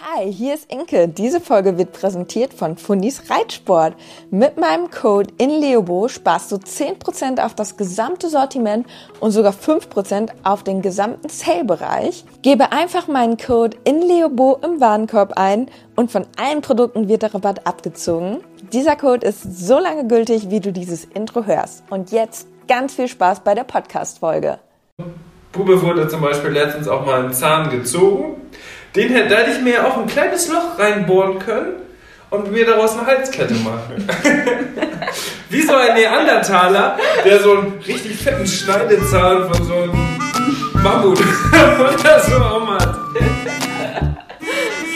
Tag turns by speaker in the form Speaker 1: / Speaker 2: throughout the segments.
Speaker 1: Hi, hier ist Inke. Diese Folge wird präsentiert von Fundis Reitsport. Mit meinem Code INLEOBO sparst du 10% auf das gesamte Sortiment und sogar 5% auf den gesamten Sale-Bereich. Gebe einfach meinen Code INLEOBO im Warenkorb ein und von allen Produkten wird der Rabatt abgezogen. Dieser Code ist so lange gültig, wie du dieses Intro hörst. Und jetzt ganz viel Spaß bei der Podcast-Folge.
Speaker 2: Bube wurde zum Beispiel letztens auch mal einen Zahn gezogen. Den hätte, da hätte ich mir auch ein kleines Loch reinbohren können und mir daraus eine Halskette machen. Wie so ein Neandertaler, der so einen richtig fetten Schneidezahn von so einem Mammut oder so um hat.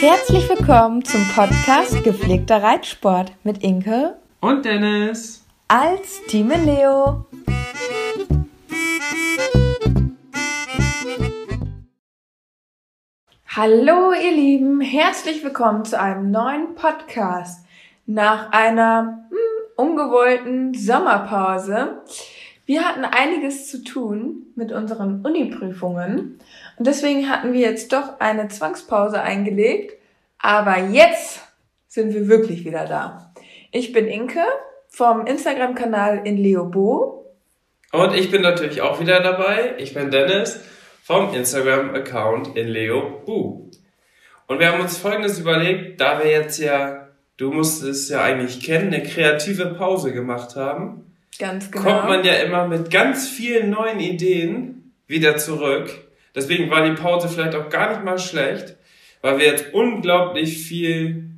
Speaker 1: Herzlich willkommen zum Podcast Gepflegter Reitsport mit Inke
Speaker 2: Und Dennis.
Speaker 1: als Team Leo. Hallo ihr Lieben, herzlich willkommen zu einem neuen Podcast nach einer hm, ungewollten Sommerpause. Wir hatten einiges zu tun mit unseren Uni-Prüfungen und deswegen hatten wir jetzt doch eine Zwangspause eingelegt, aber jetzt sind wir wirklich wieder da. Ich bin Inke vom Instagram-Kanal in Leobo
Speaker 2: Und ich bin natürlich auch wieder dabei. Ich bin Dennis vom Instagram-Account in Leo Bu. Und wir haben uns folgendes überlegt, da wir jetzt ja, du musst es ja eigentlich kennen, eine kreative Pause gemacht haben,
Speaker 1: Ganz genau.
Speaker 2: kommt man ja immer mit ganz vielen neuen Ideen wieder zurück. Deswegen war die Pause vielleicht auch gar nicht mal schlecht, weil wir jetzt unglaublich viel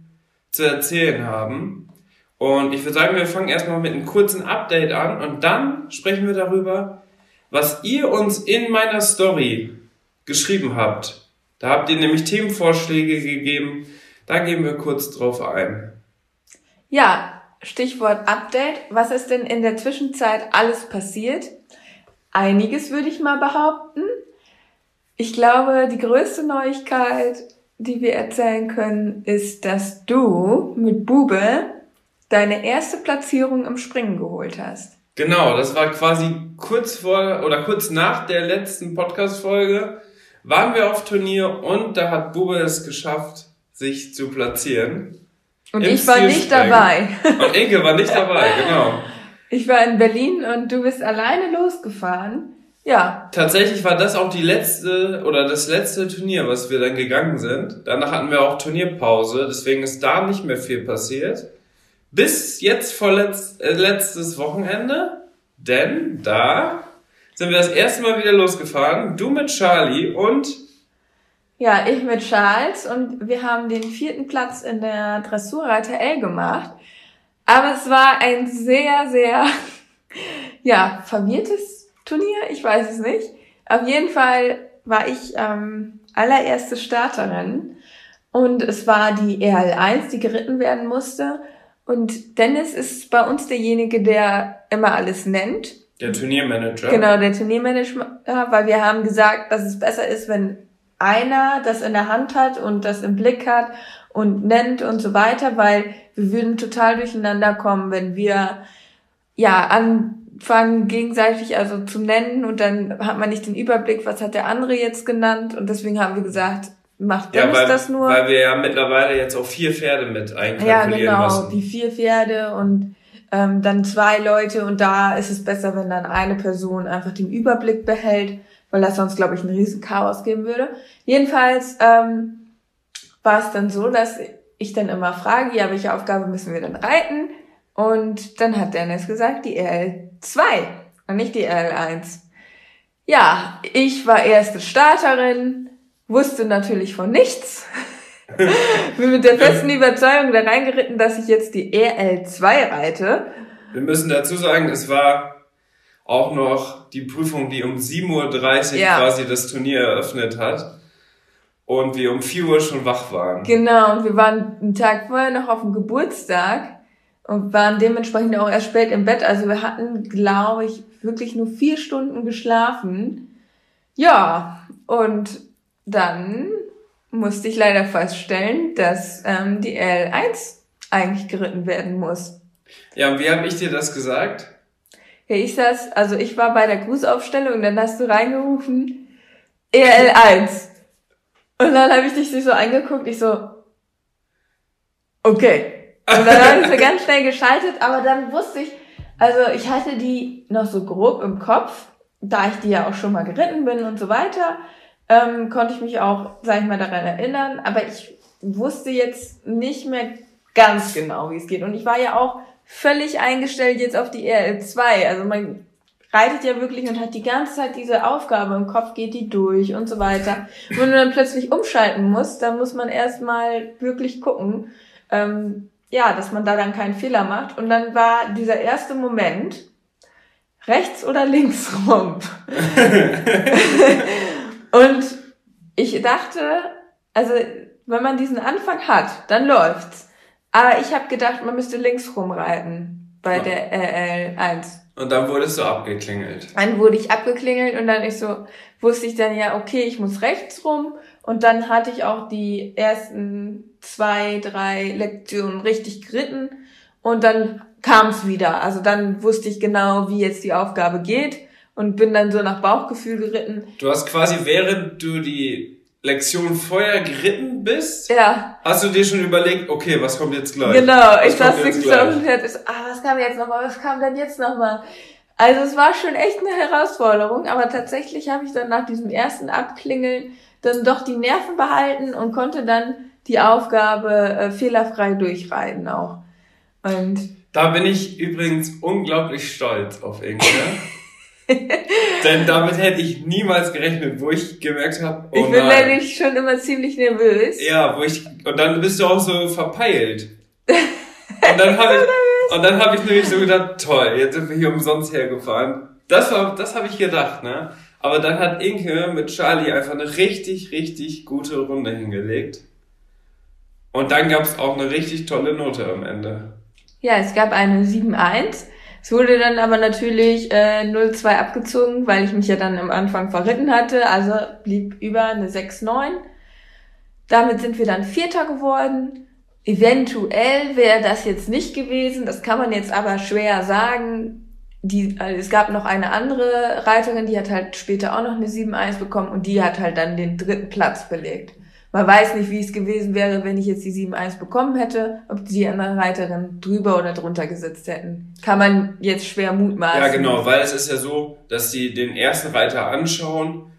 Speaker 2: zu erzählen haben. Und ich würde sagen, wir fangen erstmal mit einem kurzen Update an und dann sprechen wir darüber, was ihr uns in meiner Story geschrieben habt. Da habt ihr nämlich Themenvorschläge gegeben. Da gehen wir kurz drauf ein.
Speaker 1: Ja, Stichwort Update. Was ist denn in der Zwischenzeit alles passiert? Einiges würde ich mal behaupten. Ich glaube, die größte Neuigkeit, die wir erzählen können, ist, dass du mit Bube deine erste Platzierung im Springen geholt hast.
Speaker 2: Genau, das war quasi kurz vor oder kurz nach der letzten Podcast-Folge waren wir auf Turnier und da hat Bube es geschafft, sich zu platzieren.
Speaker 1: Und
Speaker 2: Im
Speaker 1: ich war nicht dabei.
Speaker 2: Und Inke war nicht dabei, genau.
Speaker 1: Ich war in Berlin und du bist alleine losgefahren. Ja,
Speaker 2: Tatsächlich war das auch die letzte oder das letzte Turnier, was wir dann gegangen sind. Danach hatten wir auch Turnierpause, deswegen ist da nicht mehr viel passiert. Bis jetzt vorletzt, äh, letztes Wochenende, denn da sind wir das erste Mal wieder losgefahren. Du mit Charlie und
Speaker 1: Ja, ich mit Charles und wir haben den vierten Platz in der Dressurreiter L gemacht. Aber es war ein sehr, sehr, ja, verwirrtes Turnier, ich weiß es nicht. Auf jeden Fall war ich ähm, allererste Starterin und es war die EL1, die geritten werden musste. Und Dennis ist bei uns derjenige, der immer alles nennt.
Speaker 2: der Turniermanager.
Speaker 1: Genau, der Turniermanager, weil wir haben gesagt, dass es besser ist, wenn einer das in der Hand hat und das im Blick hat und nennt und so weiter, weil wir würden total durcheinander kommen, wenn wir ja anfangen gegenseitig also zu nennen und dann hat man nicht den Überblick, was hat der andere jetzt genannt und deswegen haben wir gesagt, macht
Speaker 2: Ja,
Speaker 1: Dennis
Speaker 2: weil,
Speaker 1: das nur.
Speaker 2: weil wir ja mittlerweile jetzt auch vier Pferde mit
Speaker 1: Ja,
Speaker 2: einkalkulieren
Speaker 1: genau,
Speaker 2: müssen.
Speaker 1: die vier Pferde und ähm, dann zwei Leute und da ist es besser, wenn dann eine Person einfach den Überblick behält, weil das sonst, glaube ich, ein riesen Chaos geben würde. Jedenfalls ähm, war es dann so, dass ich dann immer frage, ja, welche Aufgabe müssen wir denn reiten? Und dann hat Dennis gesagt, die RL2 und nicht die RL1. Ja, ich war erste Starterin, wusste natürlich von nichts. Bin mit der festen Überzeugung da reingeritten, dass ich jetzt die RL2 reite.
Speaker 2: Wir müssen dazu sagen, es war auch noch die Prüfung, die um 7.30 Uhr
Speaker 1: Ja.
Speaker 2: quasi das Turnier eröffnet hat. Und wir um 4 Uhr schon wach waren.
Speaker 1: Genau, und wir waren einen Tag vorher noch auf dem Geburtstag und waren dementsprechend auch erst spät im Bett. Also wir hatten, glaube ich, wirklich nur vier Stunden geschlafen. Ja, und dann musste ich leider feststellen, dass ähm, die L1 eigentlich geritten werden muss.
Speaker 2: Ja, und wie habe ich dir das gesagt?
Speaker 1: Ja, ich saß, also ich war bei der Grußaufstellung und dann hast du reingerufen, EL1. Und dann habe ich dich so angeguckt, ich so, okay. Und dann habe ich so ganz schnell geschaltet, aber dann wusste ich, also ich hatte die noch so grob im Kopf, da ich die ja auch schon mal geritten bin und so weiter, ähm, konnte ich mich auch, sag ich mal, daran erinnern, aber ich wusste jetzt nicht mehr ganz genau, wie es geht. Und ich war ja auch völlig eingestellt jetzt auf die RL2. Also man reitet ja wirklich und hat die ganze Zeit diese Aufgabe im Kopf, geht die durch und so weiter. Und wenn du dann plötzlich umschalten musst, dann muss man erstmal wirklich gucken, ähm, ja, dass man da dann keinen Fehler macht. Und dann war dieser erste Moment, rechts oder links rum. und ich dachte, also wenn man diesen Anfang hat, dann läuft's. Aber ich habe gedacht, man müsste links rumreiten bei ja. der RL1.
Speaker 2: Und dann wurdest du abgeklingelt.
Speaker 1: Dann wurde ich abgeklingelt und dann ich so, wusste ich dann ja, okay, ich muss rechts rum. Und dann hatte ich auch die ersten zwei, drei Lektionen richtig geritten. Und dann kam es wieder. Also dann wusste ich genau, wie jetzt die Aufgabe geht und bin dann so nach Bauchgefühl geritten.
Speaker 2: Du hast quasi, während du die Lektion vorher geritten bist, ja. hast du dir schon überlegt, okay, was kommt jetzt gleich? Genau, was ich saß
Speaker 1: auf dem Pferd, ah, was kam jetzt nochmal, was kam denn jetzt nochmal? Also es war schon echt eine Herausforderung, aber tatsächlich habe ich dann nach diesem ersten Abklingeln dann doch die Nerven behalten und konnte dann die Aufgabe äh, fehlerfrei durchreiten auch. Und
Speaker 2: da bin ich übrigens unglaublich stolz auf Inge. Denn damit hätte ich niemals gerechnet, wo ich gemerkt habe,
Speaker 1: oh Ich bin nämlich schon immer ziemlich nervös.
Speaker 2: Ja, wo ich und dann bist du auch so verpeilt. Und dann habe ich und dann habe ich nämlich so gedacht, toll, jetzt sind wir hier umsonst hergefahren. Das war das habe ich gedacht, ne? Aber dann hat Inke mit Charlie einfach eine richtig richtig gute Runde hingelegt. Und dann gab es auch eine richtig tolle Note am Ende.
Speaker 1: Ja, es gab eine 7-1 es wurde dann aber natürlich äh, 0-2 abgezogen, weil ich mich ja dann am Anfang verritten hatte. Also blieb über eine 6-9. Damit sind wir dann Vierter geworden. Eventuell wäre das jetzt nicht gewesen. Das kann man jetzt aber schwer sagen. Die, also es gab noch eine andere Reiterin, die hat halt später auch noch eine 7-1 bekommen und die hat halt dann den dritten Platz belegt. Man weiß nicht, wie es gewesen wäre, wenn ich jetzt die 7-1 bekommen hätte, ob die andere Reiterin drüber oder drunter gesetzt hätten. Kann man jetzt schwer mutmaßen.
Speaker 2: Ja, genau, weil es ist ja so, dass sie den ersten Reiter anschauen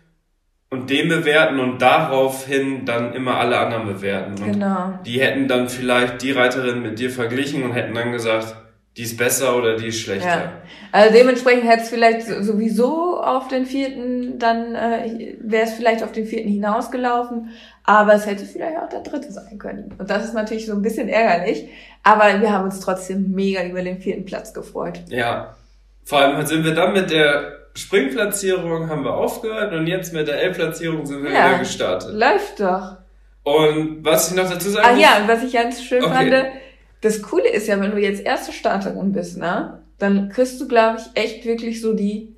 Speaker 2: und den bewerten und daraufhin dann immer alle anderen bewerten. Und genau. Die hätten dann vielleicht die Reiterin mit dir verglichen und hätten dann gesagt, die ist besser oder die ist schlechter. Ja.
Speaker 1: Also dementsprechend hätte es vielleicht sowieso auf den vierten, dann äh, wäre es vielleicht auf den vierten hinausgelaufen, aber es hätte vielleicht auch der dritte sein können. Und das ist natürlich so ein bisschen ärgerlich, aber wir haben uns trotzdem mega über den vierten Platz gefreut.
Speaker 2: Ja, vor allem sind wir dann mit der Springplatzierung haben wir aufgehört und jetzt mit der L-Platzierung sind wir ja, wieder gestartet.
Speaker 1: Läuft doch.
Speaker 2: Und was ich noch dazu sagen
Speaker 1: Ah muss, ja, und was ich ganz schön okay. fand, das Coole ist ja, wenn du jetzt erste Starterin bist, ne, dann kriegst du, glaube ich, echt wirklich so die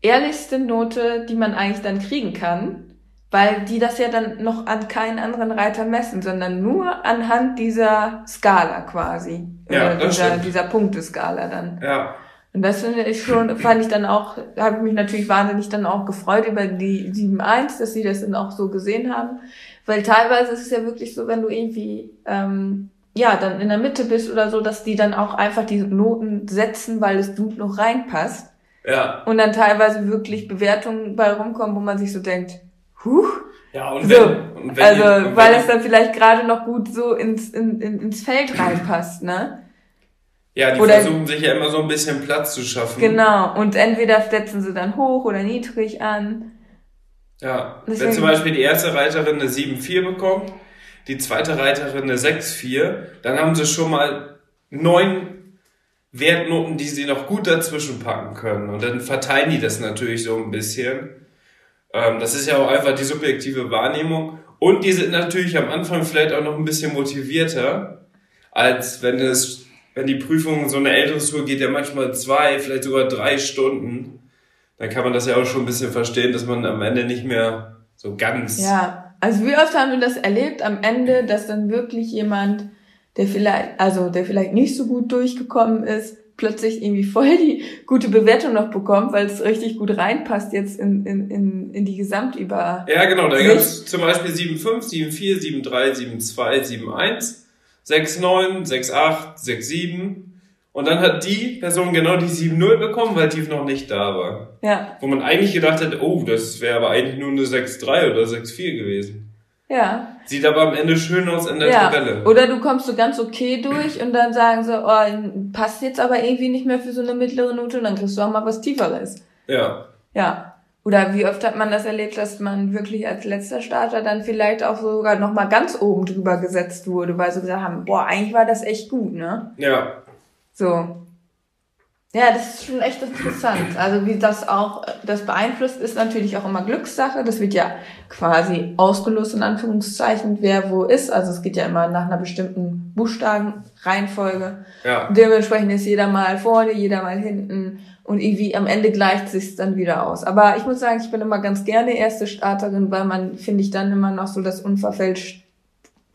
Speaker 1: ehrlichste Note, die man eigentlich dann kriegen kann, weil die das ja dann noch an keinen anderen Reiter messen, sondern nur anhand dieser Skala quasi. Ja, das dieser, stimmt. dieser Punkteskala dann. Ja. Und das finde ich schon, fand ich dann auch, habe mich natürlich wahnsinnig dann auch gefreut über die 7.1, dass sie das dann auch so gesehen haben. Weil teilweise ist es ja wirklich so, wenn du irgendwie ähm, ja, dann in der Mitte bist oder so, dass die dann auch einfach diese Noten setzen, weil es gut noch reinpasst. Ja. Und dann teilweise wirklich Bewertungen bei rumkommen, wo man sich so denkt, huh. Ja, und wenn, so, und wenn also, ihr, und weil es dann vielleicht gerade noch gut so ins, in, in, ins Feld reinpasst, ne?
Speaker 2: Ja, die oder, versuchen sich ja immer so ein bisschen Platz zu schaffen.
Speaker 1: Genau, und entweder setzen sie dann hoch oder niedrig an.
Speaker 2: Ja, Deswegen, wenn zum Beispiel die erste Reiterin eine 7-4 bekommt, die zweite Reiterin eine 6-4, dann haben sie schon mal neun Wertnoten, die sie noch gut dazwischen packen können. Und dann verteilen die das natürlich so ein bisschen. Ähm, das ist ja auch einfach die subjektive Wahrnehmung. Und die sind natürlich am Anfang vielleicht auch noch ein bisschen motivierter, als wenn es, wenn die Prüfung so eine ältere Tour geht ja manchmal zwei, vielleicht sogar drei Stunden. Dann kann man das ja auch schon ein bisschen verstehen, dass man am Ende nicht mehr so ganz
Speaker 1: ja also wie oft haben wir das erlebt am Ende, dass dann wirklich jemand, der vielleicht, also der vielleicht nicht so gut durchgekommen ist, plötzlich irgendwie voll die gute Bewertung noch bekommt, weil es richtig gut reinpasst jetzt in, in, in, in die Gesamtüber.
Speaker 2: Ja, genau, da gab es zum Beispiel 7.5, 7.4, 7.3, 7.2, 7.1, 6.9, 6.8, 6.7 und dann hat die Person genau die 7.0 bekommen, weil die noch nicht da war.
Speaker 1: Ja.
Speaker 2: Wo man eigentlich gedacht hätte, oh, das wäre aber eigentlich nur eine 6.3 oder 6.4 gewesen.
Speaker 1: Ja.
Speaker 2: Sieht aber am Ende schön aus in der
Speaker 1: ja.
Speaker 2: Tabelle.
Speaker 1: Oder du kommst so ganz okay durch und dann sagen sie, oh, passt jetzt aber irgendwie nicht mehr für so eine mittlere Note und dann kriegst du auch mal was Tieferes.
Speaker 2: Ja.
Speaker 1: Ja. Oder wie oft hat man das erlebt, dass man wirklich als letzter Starter dann vielleicht auch sogar nochmal ganz oben drüber gesetzt wurde, weil sie gesagt haben, boah, eigentlich war das echt gut, ne?
Speaker 2: Ja.
Speaker 1: So. Ja, das ist schon echt interessant. Also wie das auch, das beeinflusst, ist natürlich auch immer Glückssache. Das wird ja quasi ausgelost in Anführungszeichen, wer wo ist. Also es geht ja immer nach einer bestimmten Buchstabenreihenfolge.
Speaker 2: Ja.
Speaker 1: Dementsprechend ist jeder mal vorne, jeder mal hinten und irgendwie am Ende gleicht sich's dann wieder aus. Aber ich muss sagen, ich bin immer ganz gerne erste Starterin, weil man, finde ich, dann immer noch so das unverfälscht,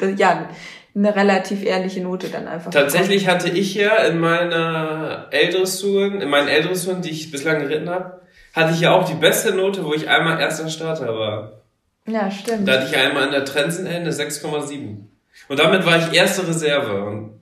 Speaker 1: ja, eine relativ ehrliche Note dann einfach.
Speaker 2: Tatsächlich bekommen. hatte ich ja in meiner L-Dressuren, in meinen L-Dressuren, die ich bislang geritten habe, hatte ich ja auch die beste Note, wo ich einmal erster Starter war.
Speaker 1: Ja, stimmt.
Speaker 2: Da hatte ich einmal in der Trenzen eine 6,7. Und damit war ich erste Reserve. Und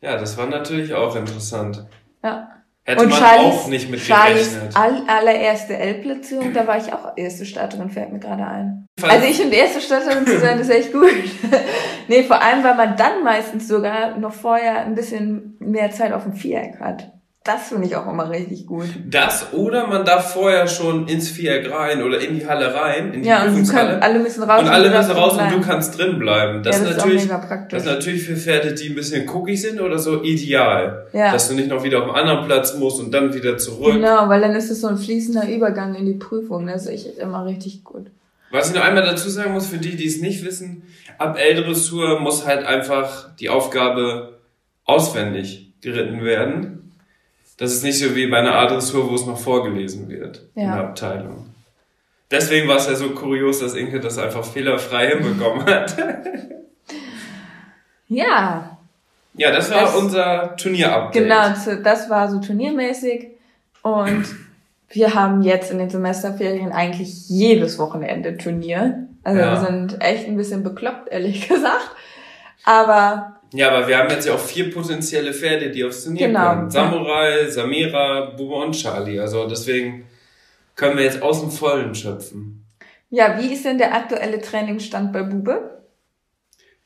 Speaker 2: ja, das war natürlich auch interessant.
Speaker 1: Ja.
Speaker 2: Hätte und man Charlies, auch nicht mit Charlies.
Speaker 1: All, allererste L-Platzierung, da war ich auch erste Starterin, fällt mir gerade ein. Also ich und erste Starterin zu sein, ist echt gut. nee, vor allem, weil man dann meistens sogar noch vorher ein bisschen mehr Zeit auf dem Viereck hat. Das finde ich auch immer richtig gut.
Speaker 2: Das oder man darf vorher schon ins Viereck rein oder in die Halle rein, in die
Speaker 1: ja, und können, alle müssen raus.
Speaker 2: Und alle müssen raus und du kannst drin bleiben. Das, ja, das ist natürlich, das ist natürlich für Pferde, die ein bisschen cookie sind oder so ideal. Ja. Dass du nicht noch wieder auf einen anderen Platz musst und dann wieder zurück.
Speaker 1: Genau, weil dann ist es so ein fließender Übergang in die Prüfung. Das ist echt immer richtig gut.
Speaker 2: Was ich noch einmal dazu sagen muss, für die, die es nicht wissen, ab L-Dressur muss halt einfach die Aufgabe auswendig geritten werden. Das ist nicht so wie bei einer A-Dressur, wo es noch vorgelesen wird ja. in der Abteilung. Deswegen war es ja so kurios, dass Inke das einfach fehlerfrei hinbekommen hat.
Speaker 1: ja.
Speaker 2: Ja, das war das, unser Turnier-Update.
Speaker 1: Genau, das war so turniermäßig. Und wir haben jetzt in den Semesterferien eigentlich jedes Wochenende Turnier. Also ja. wir sind echt ein bisschen bekloppt, ehrlich gesagt. Aber
Speaker 2: ja, aber wir haben jetzt ja auch vier potenzielle Pferde, die aufs Turnier genau. kommen. Samurai, Samira, Bube und Charlie. Also deswegen können wir jetzt aus dem Vollen schöpfen.
Speaker 1: Ja, wie ist denn der aktuelle Trainingsstand bei Bube?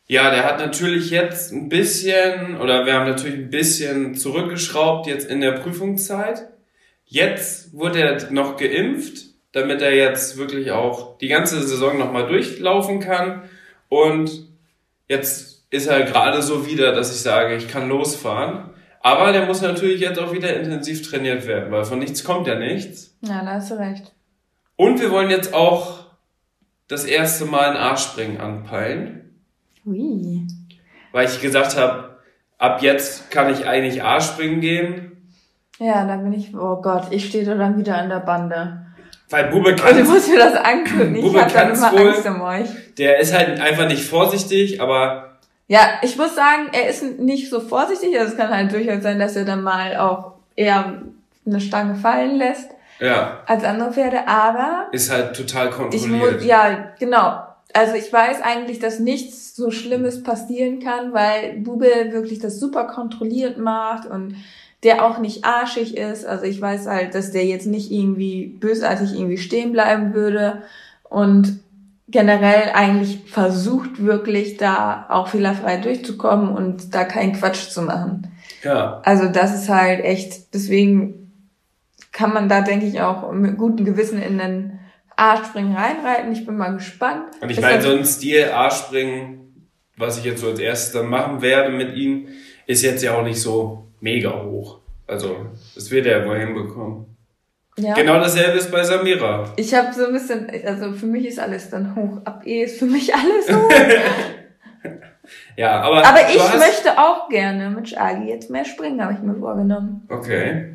Speaker 2: Ja, der hat natürlich jetzt ein bisschen, oder wir haben natürlich ein bisschen zurückgeschraubt jetzt in der Prüfungszeit. Jetzt wurde er noch geimpft, damit er jetzt wirklich auch die ganze Saison nochmal durchlaufen kann. Und jetzt ist er gerade so wieder, dass ich sage, ich kann losfahren. Aber der muss natürlich jetzt auch wieder intensiv trainiert werden, weil von nichts kommt ja nichts.
Speaker 1: Ja, da hast du recht.
Speaker 2: Und wir wollen jetzt auch das erste Mal ein A-Springen anpeilen.
Speaker 1: Ui.
Speaker 2: Weil ich gesagt habe, ab jetzt kann ich eigentlich A-Springen gehen.
Speaker 1: Ja, da bin ich, oh Gott, ich stehe da dann wieder an der Bande.
Speaker 2: Weil Bube kann.
Speaker 1: Und du musst mir das angucken. Ich Bube hab dann immer
Speaker 2: wohl, Angst um euch. Der ist halt einfach nicht vorsichtig, aber
Speaker 1: ja, ich muss sagen, er ist nicht so vorsichtig. Also es kann halt durchaus sein, dass er dann mal auch eher eine Stange fallen lässt.
Speaker 2: Ja.
Speaker 1: Als andere Pferde, aber.
Speaker 2: Ist halt total kontrolliert.
Speaker 1: Muss, ja, genau. Also ich weiß eigentlich, dass nichts so Schlimmes passieren kann, weil Bube wirklich das super kontrolliert macht und der auch nicht arschig ist. Also ich weiß halt, dass der jetzt nicht irgendwie bösartig irgendwie stehen bleiben würde. Und generell eigentlich versucht wirklich da auch fehlerfrei durchzukommen und da keinen Quatsch zu machen.
Speaker 2: Ja.
Speaker 1: Also das ist halt echt, deswegen kann man da denke ich auch mit gutem Gewissen in den A-Springen reinreiten. Ich bin mal gespannt.
Speaker 2: Und ich meine, so ein Stil A-Springen, was ich jetzt so als erstes dann machen werde mit ihm, ist jetzt ja auch nicht so mega hoch. Also, das wird er wohl hinbekommen. Ja. Genau dasselbe ist bei Samira.
Speaker 1: Ich habe so ein bisschen, also für mich ist alles dann hoch. Ab E ist für mich alles hoch.
Speaker 2: ja, aber.
Speaker 1: Aber ich möchte auch gerne mit Shagi jetzt mehr springen, habe ich mir vorgenommen.
Speaker 2: Okay.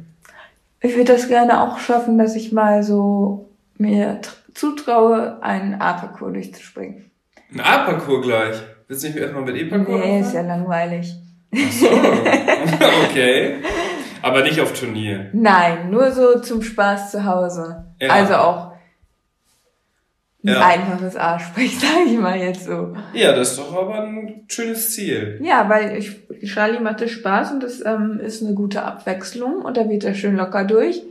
Speaker 1: Ich würde das gerne auch schaffen, dass ich mal so mir zutraue, einen A-Parcours durchzuspringen.
Speaker 2: Ein A-Parcours gleich? Willst du nicht erstmal mit E-Parcours?
Speaker 1: Nee, ist ja langweilig.
Speaker 2: Ach so. okay. Aber nicht auf Turnier.
Speaker 1: Nein, nur so zum Spaß zu Hause. Ja. Also auch ein ja. einfaches Arschsprech, sage ich mal jetzt so.
Speaker 2: Ja, das ist doch aber ein schönes Ziel.
Speaker 1: Ja, weil ich, Charlie macht das Spaß und das ähm, ist eine gute Abwechslung und da wird er schön locker durch.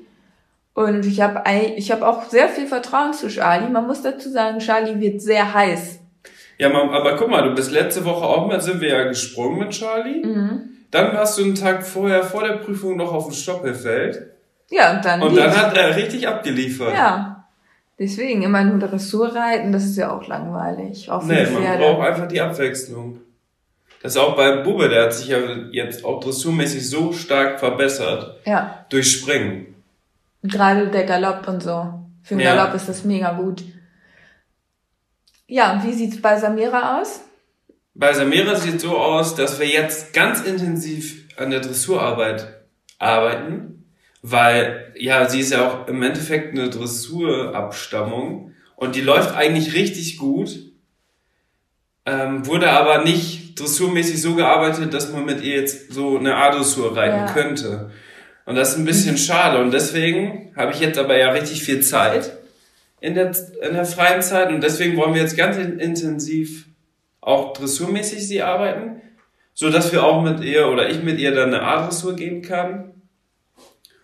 Speaker 1: Und ich habe ich hab auch sehr viel Vertrauen zu Charlie. Man muss dazu sagen, Charlie wird sehr heiß.
Speaker 2: Ja, aber guck mal, du bist letzte Woche auch mal, sind wir ja gesprungen mit Charlie. Mhm. Dann warst du einen Tag vorher, vor der Prüfung noch auf dem Stoppelfeld.
Speaker 1: Ja, und dann.
Speaker 2: Und dann hat er richtig abgeliefert.
Speaker 1: Ja. Deswegen immer nur Dressur reiten, das ist ja auch langweilig. Auf
Speaker 2: nee, man Pferde. braucht einfach die Abwechslung. Das ist auch bei Bube, der hat sich ja jetzt auch dressurmäßig so stark verbessert.
Speaker 1: Ja.
Speaker 2: Durch Springen.
Speaker 1: Gerade der Galopp und so. Für den ja. Galopp ist das mega gut. Ja, und wie sieht's bei Samira aus?
Speaker 2: Bei Samira sieht so aus, dass wir jetzt ganz intensiv an der Dressurarbeit arbeiten, weil ja, sie ist ja auch im Endeffekt eine Dressurabstammung und die läuft eigentlich richtig gut, ähm, wurde aber nicht dressurmäßig so gearbeitet, dass man mit ihr jetzt so eine A-Dressur reiten ja. könnte. Und das ist ein bisschen schade und deswegen habe ich jetzt aber ja richtig viel Zeit in der, in der freien Zeit und deswegen wollen wir jetzt ganz intensiv auch dressurmäßig sie arbeiten, so dass wir auch mit ihr oder ich mit ihr dann eine A-Dressur gehen kann.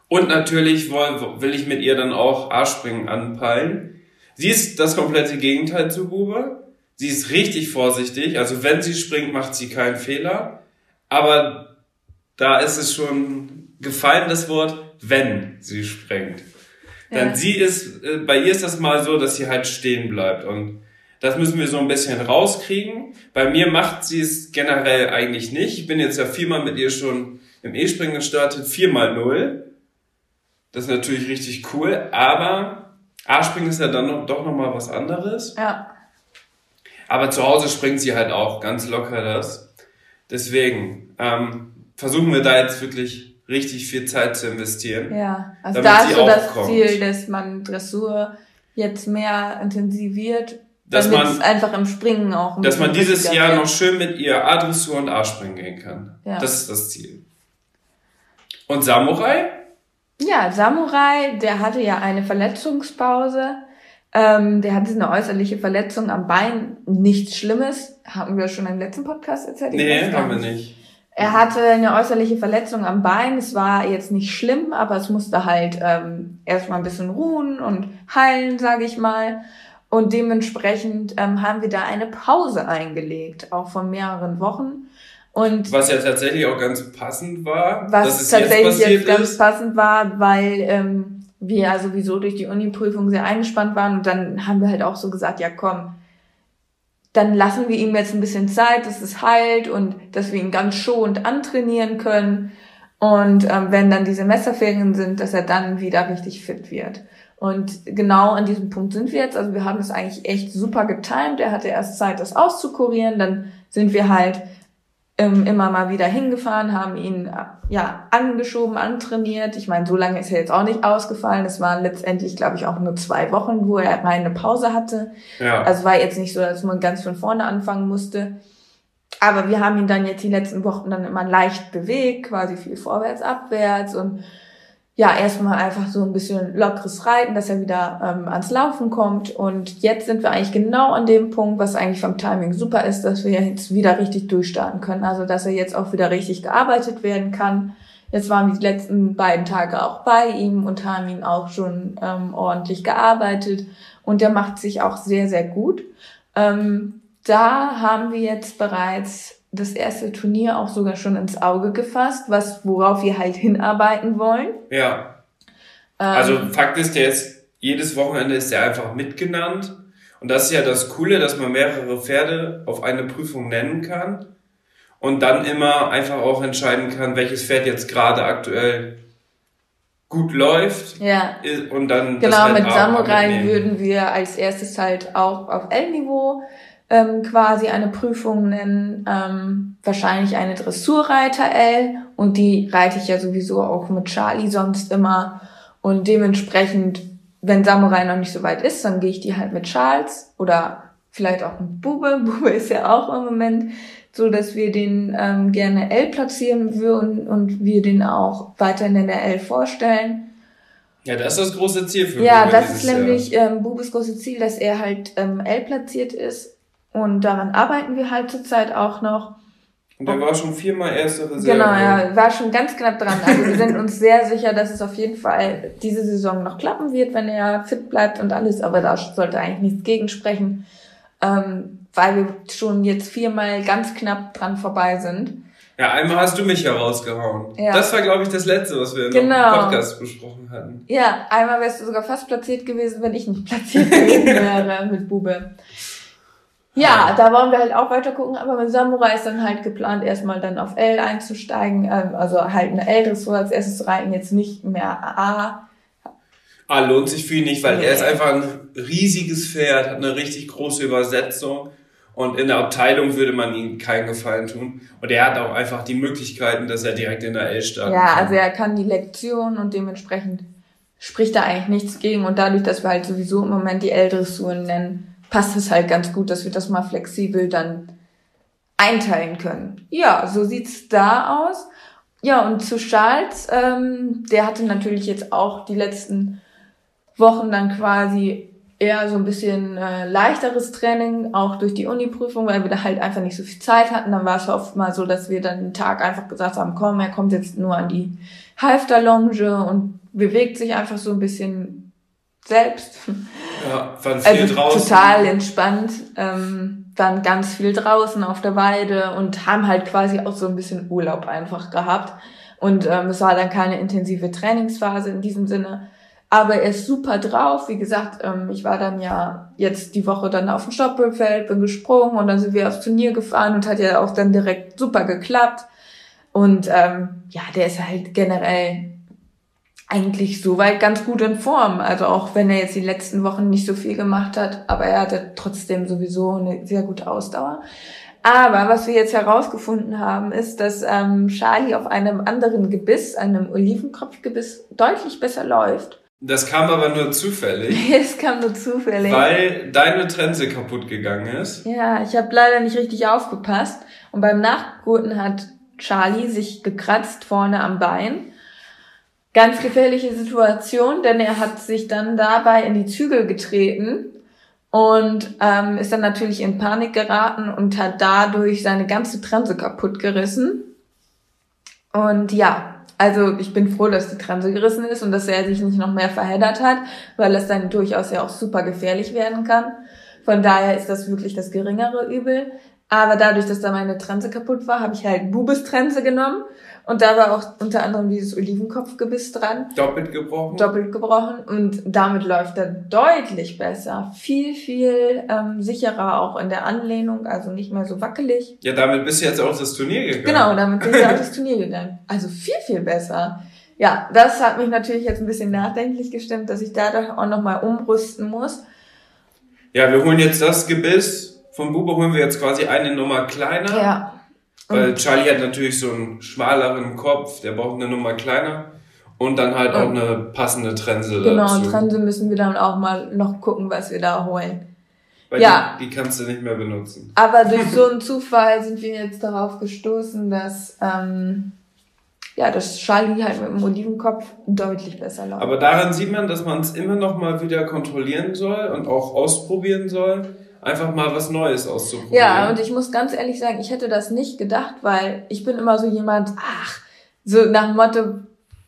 Speaker 2: Und natürlich will, will ich mit ihr dann auch A-Springen anpeilen. Sie ist das komplette Gegenteil zu Bube. Sie ist richtig vorsichtig. Also wenn sie springt, macht sie keinen Fehler. Aber da ist es schon gefallen, das Wort, wenn sie springt. Denn ja. sie ist, äh, bei ihr ist das mal so, dass sie halt stehen bleibt. Und das müssen wir so ein bisschen rauskriegen. Bei mir macht sie es generell eigentlich nicht. Ich bin jetzt ja viermal mit ihr schon im E-Springen gestartet, viermal null. Das ist natürlich richtig cool, aber A-Springen ist ja dann noch, doch nochmal was anderes.
Speaker 1: Ja.
Speaker 2: Aber zu Hause springt sie halt auch ganz locker das. Deswegen ähm, versuchen wir da jetzt wirklich richtig viel Zeit zu investieren.
Speaker 1: Ja, also da ist so das Ziel, dass man Dressur jetzt mehr intensiviert
Speaker 2: dass man
Speaker 1: einfach im Springen auch
Speaker 2: ein dass man dieses Jahr wird. noch schön mit ihr A-Dressur und A-Springen gehen kann. Ja. Das ist das Ziel. Und Samurai?
Speaker 1: Ja, Samurai, der hatte ja eine Verletzungspause. Ähm, der hatte eine äußerliche Verletzung am Bein. Nichts Schlimmes. Haben wir schon im letzten Podcast erzählt?
Speaker 2: Nee, haben wir nicht.
Speaker 1: Er hatte eine äußerliche Verletzung am Bein. Es war jetzt nicht schlimm, aber es musste halt ähm, erstmal ein bisschen ruhen und heilen, sage ich mal. Und dementsprechend ähm, haben wir da eine Pause eingelegt, auch von mehreren Wochen. Und
Speaker 2: was ja tatsächlich auch ganz passend war.
Speaker 1: Was es tatsächlich jetzt, jetzt ganz ist. passend war, weil ähm, wir ja sowieso durch die Uni-Prüfung sehr eingespannt waren. Und dann haben wir halt auch so gesagt, ja komm, dann lassen wir ihm jetzt ein bisschen Zeit, dass es heilt und dass wir ihn ganz schonend antrainieren können. Und ähm, wenn dann diese Messerferien sind, dass er dann wieder richtig fit wird. Und genau an diesem Punkt sind wir jetzt. Also wir haben es eigentlich echt super getimt. Er hatte erst Zeit, das auszukurieren. Dann sind wir halt ähm, immer mal wieder hingefahren, haben ihn äh, ja angeschoben, antrainiert. Ich meine, so lange ist er jetzt auch nicht ausgefallen. Es waren letztendlich, glaube ich, auch nur zwei Wochen, wo er mal eine Pause hatte. Ja. Also war jetzt nicht so, dass man ganz von vorne anfangen musste. Aber wir haben ihn dann jetzt die letzten Wochen dann immer leicht bewegt, quasi viel vorwärts, abwärts und ja, erstmal einfach so ein bisschen lockeres Reiten, dass er wieder ähm, ans Laufen kommt. Und jetzt sind wir eigentlich genau an dem Punkt, was eigentlich vom Timing super ist, dass wir jetzt wieder richtig durchstarten können. Also, dass er jetzt auch wieder richtig gearbeitet werden kann. Jetzt waren wir die letzten beiden Tage auch bei ihm und haben ihn auch schon ähm, ordentlich gearbeitet. Und der macht sich auch sehr, sehr gut. Ähm, da haben wir jetzt bereits das erste Turnier auch sogar schon ins Auge gefasst, was worauf wir halt hinarbeiten wollen.
Speaker 2: Ja. Ähm, also Fakt ist, der ist jedes Wochenende ist er einfach mitgenannt und das ist ja das Coole, dass man mehrere Pferde auf eine Prüfung nennen kann und dann immer einfach auch entscheiden kann, welches Pferd jetzt gerade aktuell gut läuft.
Speaker 1: Ja.
Speaker 2: Und dann
Speaker 1: genau mit Samurai würden wir als erstes halt auch auf L-Niveau ähm, quasi eine Prüfung nennen, ähm, wahrscheinlich eine Dressurreiter L und die reite ich ja sowieso auch mit Charlie sonst immer und dementsprechend, wenn Samurai noch nicht so weit ist, dann gehe ich die halt mit Charles oder vielleicht auch mit Bube. Bube ist ja auch im Moment so dass wir den ähm, gerne L platzieren würden und wir den auch weiterhin in der L vorstellen.
Speaker 2: Ja, das ist das große Ziel für
Speaker 1: Ja, Bube das ist nämlich ähm, Bubes großes Ziel, dass er halt ähm, L platziert ist und daran arbeiten wir halt zurzeit auch noch.
Speaker 2: Und er war schon viermal erste Reserve.
Speaker 1: Genau, ja, war schon ganz knapp dran. Also wir sind uns sehr sicher, dass es auf jeden Fall diese Saison noch klappen wird, wenn er fit bleibt und alles. Aber da sollte eigentlich nichts gegensprechen, ähm, weil wir schon jetzt viermal ganz knapp dran vorbei sind.
Speaker 2: Ja, einmal hast du mich herausgehauen. Ja. Das war, glaube ich, das Letzte, was wir genau. im Podcast besprochen hatten.
Speaker 1: Ja, einmal wärst du sogar fast platziert gewesen, wenn ich nicht platziert gewesen wäre mit Bube. Ja, da wollen wir halt auch weiter gucken, aber mit Samurai ist dann halt geplant, erstmal dann auf L einzusteigen, ähm, also halt eine L-Dressur als erstes reiten, jetzt nicht mehr A.
Speaker 2: A lohnt sich für ihn nicht, weil nee. er ist einfach ein riesiges Pferd, hat eine richtig große Übersetzung und in der Abteilung würde man ihm keinen Gefallen tun. Und er hat auch einfach die Möglichkeiten, dass er direkt in der L starten
Speaker 1: Ja, kann. also er kann die Lektion und dementsprechend spricht da eigentlich nichts gegen und dadurch, dass wir halt sowieso im Moment die L-Dressuren nennen, passt es halt ganz gut, dass wir das mal flexibel dann einteilen können. Ja, so sieht's da aus. Ja, und zu Charles, ähm, der hatte natürlich jetzt auch die letzten Wochen dann quasi eher so ein bisschen äh, leichteres Training, auch durch die Uni-Prüfung, weil wir da halt einfach nicht so viel Zeit hatten. Dann war es oft mal so, dass wir dann einen Tag einfach gesagt haben, komm, er kommt jetzt nur an die Halfter-Longe und bewegt sich einfach so ein bisschen selbst.
Speaker 2: Ja, waren viel also draußen.
Speaker 1: Total entspannt, ähm, waren ganz viel draußen auf der Weide und haben halt quasi auch so ein bisschen Urlaub einfach gehabt. Und ähm, es war dann keine intensive Trainingsphase in diesem Sinne. Aber er ist super drauf. Wie gesagt, ähm, ich war dann ja jetzt die Woche dann auf dem Stoppelfeld, bin gesprungen und dann sind wir aufs Turnier gefahren und hat ja auch dann direkt super geklappt. Und ähm, ja, der ist halt generell eigentlich soweit ganz gut in Form. Also auch wenn er jetzt die letzten Wochen nicht so viel gemacht hat, aber er hatte trotzdem sowieso eine sehr gute Ausdauer. Aber was wir jetzt herausgefunden haben, ist, dass ähm, Charlie auf einem anderen Gebiss, einem Olivenkopfgebiss, deutlich besser läuft.
Speaker 2: Das kam aber nur zufällig.
Speaker 1: Es kam nur zufällig.
Speaker 2: Weil deine Trense kaputt gegangen ist.
Speaker 1: Ja, ich habe leider nicht richtig aufgepasst. Und beim Nachgurten hat Charlie sich gekratzt vorne am Bein Ganz gefährliche Situation, denn er hat sich dann dabei in die Zügel getreten und ähm, ist dann natürlich in Panik geraten und hat dadurch seine ganze Trense kaputt gerissen. Und ja, also ich bin froh, dass die Trense gerissen ist und dass er sich nicht noch mehr verheddert hat, weil das dann durchaus ja auch super gefährlich werden kann. Von daher ist das wirklich das geringere Übel. Aber dadurch, dass da meine Trense kaputt war, habe ich halt Bubes Trense genommen und da war auch unter anderem dieses Olivenkopfgebiss dran.
Speaker 2: Doppelt gebrochen.
Speaker 1: Doppelt gebrochen. Und damit läuft er deutlich besser. Viel, viel ähm, sicherer auch in der Anlehnung, also nicht mehr so wackelig.
Speaker 2: Ja, damit bist du jetzt auch das Turnier gegangen.
Speaker 1: Genau, damit bin ich auch das Turnier gegangen. Also viel, viel besser. Ja, das hat mich natürlich jetzt ein bisschen nachdenklich gestimmt, dass ich da doch auch nochmal umrüsten muss.
Speaker 2: Ja, wir holen jetzt das Gebiss. Von Bube holen wir jetzt quasi eine Nummer kleiner.
Speaker 1: Ja.
Speaker 2: Weil Charlie hat natürlich so einen schmaleren Kopf, der braucht eine Nummer kleiner. Und dann halt auch eine passende Trense
Speaker 1: genau, dazu. Genau, Trense müssen wir dann auch mal noch gucken, was wir da holen.
Speaker 2: Weil ja. Die, die kannst du nicht mehr benutzen.
Speaker 1: Aber durch so einen Zufall sind wir jetzt darauf gestoßen, dass, ähm, ja, dass Charlie halt mit dem Olivenkopf deutlich besser läuft.
Speaker 2: Aber daran sieht man, dass man es immer noch mal wieder kontrollieren soll und auch ausprobieren soll einfach mal was Neues auszuprobieren.
Speaker 1: Ja, und ich muss ganz ehrlich sagen, ich hätte das nicht gedacht, weil ich bin immer so jemand, ach, so nach dem Motto,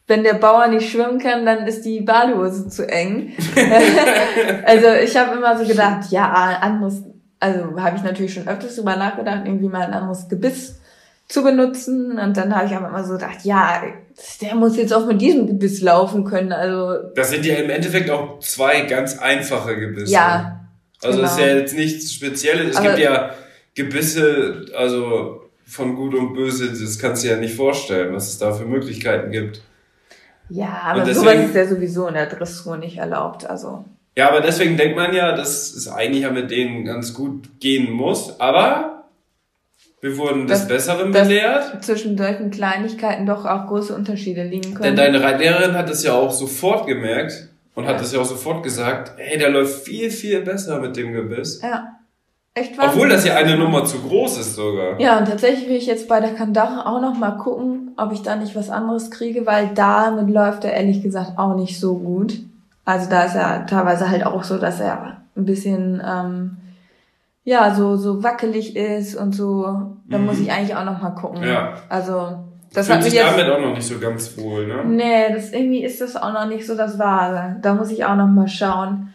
Speaker 1: wenn der Bauer nicht schwimmen kann, dann ist die Badehose zu eng. also ich habe immer so gedacht, ja, anderes, also habe ich natürlich schon öfters drüber nachgedacht, irgendwie mal ein anderes Gebiss zu benutzen. Und dann habe ich aber immer so gedacht, ja, der muss jetzt auch mit diesem Gebiss laufen können. Also
Speaker 2: das sind ja im Endeffekt auch zwei ganz einfache Gebisse.
Speaker 1: Ja,
Speaker 2: also genau. ist ja jetzt nichts Spezielles. Es Aber gibt ja Gebisse, also von Gut und Böse, das kannst du ja nicht vorstellen, was es da für Möglichkeiten gibt.
Speaker 1: Ja, aber deswegen, sowas ist ja sowieso in der Dressur nicht erlaubt, also.
Speaker 2: Ja, aber deswegen denkt man ja, dass es eigentlich ja mit denen ganz gut gehen muss, aber wir wurden des Besseren belehrt.
Speaker 1: Zwischen solchen Kleinigkeiten doch auch große Unterschiede liegen können.
Speaker 2: Denn deine Reitlehrerin hat es ja auch sofort gemerkt, und hat das ja auch sofort gesagt, hey, der läuft viel, viel besser mit dem Gebiss.
Speaker 1: Ja. echt
Speaker 2: Obwohl das ja eine. Nummer zu groß ist sogar.
Speaker 1: Ja, und tatsächlich will ich jetzt bei der Kandare auch noch mal gucken, ob ich da nicht was anderes kriege, weil damit läuft er ehrlich gesagt auch nicht so gut. Also da ist er teilweise halt auch so, dass er ein bisschen ähm, ja so so wackelig ist und so. Da
Speaker 2: Mhm.
Speaker 1: muss ich eigentlich auch noch mal gucken.
Speaker 2: Ja.
Speaker 1: Also das
Speaker 2: Fühlt
Speaker 1: hat mich
Speaker 2: sich
Speaker 1: jetzt
Speaker 2: damit auch noch nicht so ganz wohl, ne?
Speaker 1: Nee, das irgendwie ist das auch noch nicht so das Wahre. Da muss ich auch noch mal schauen.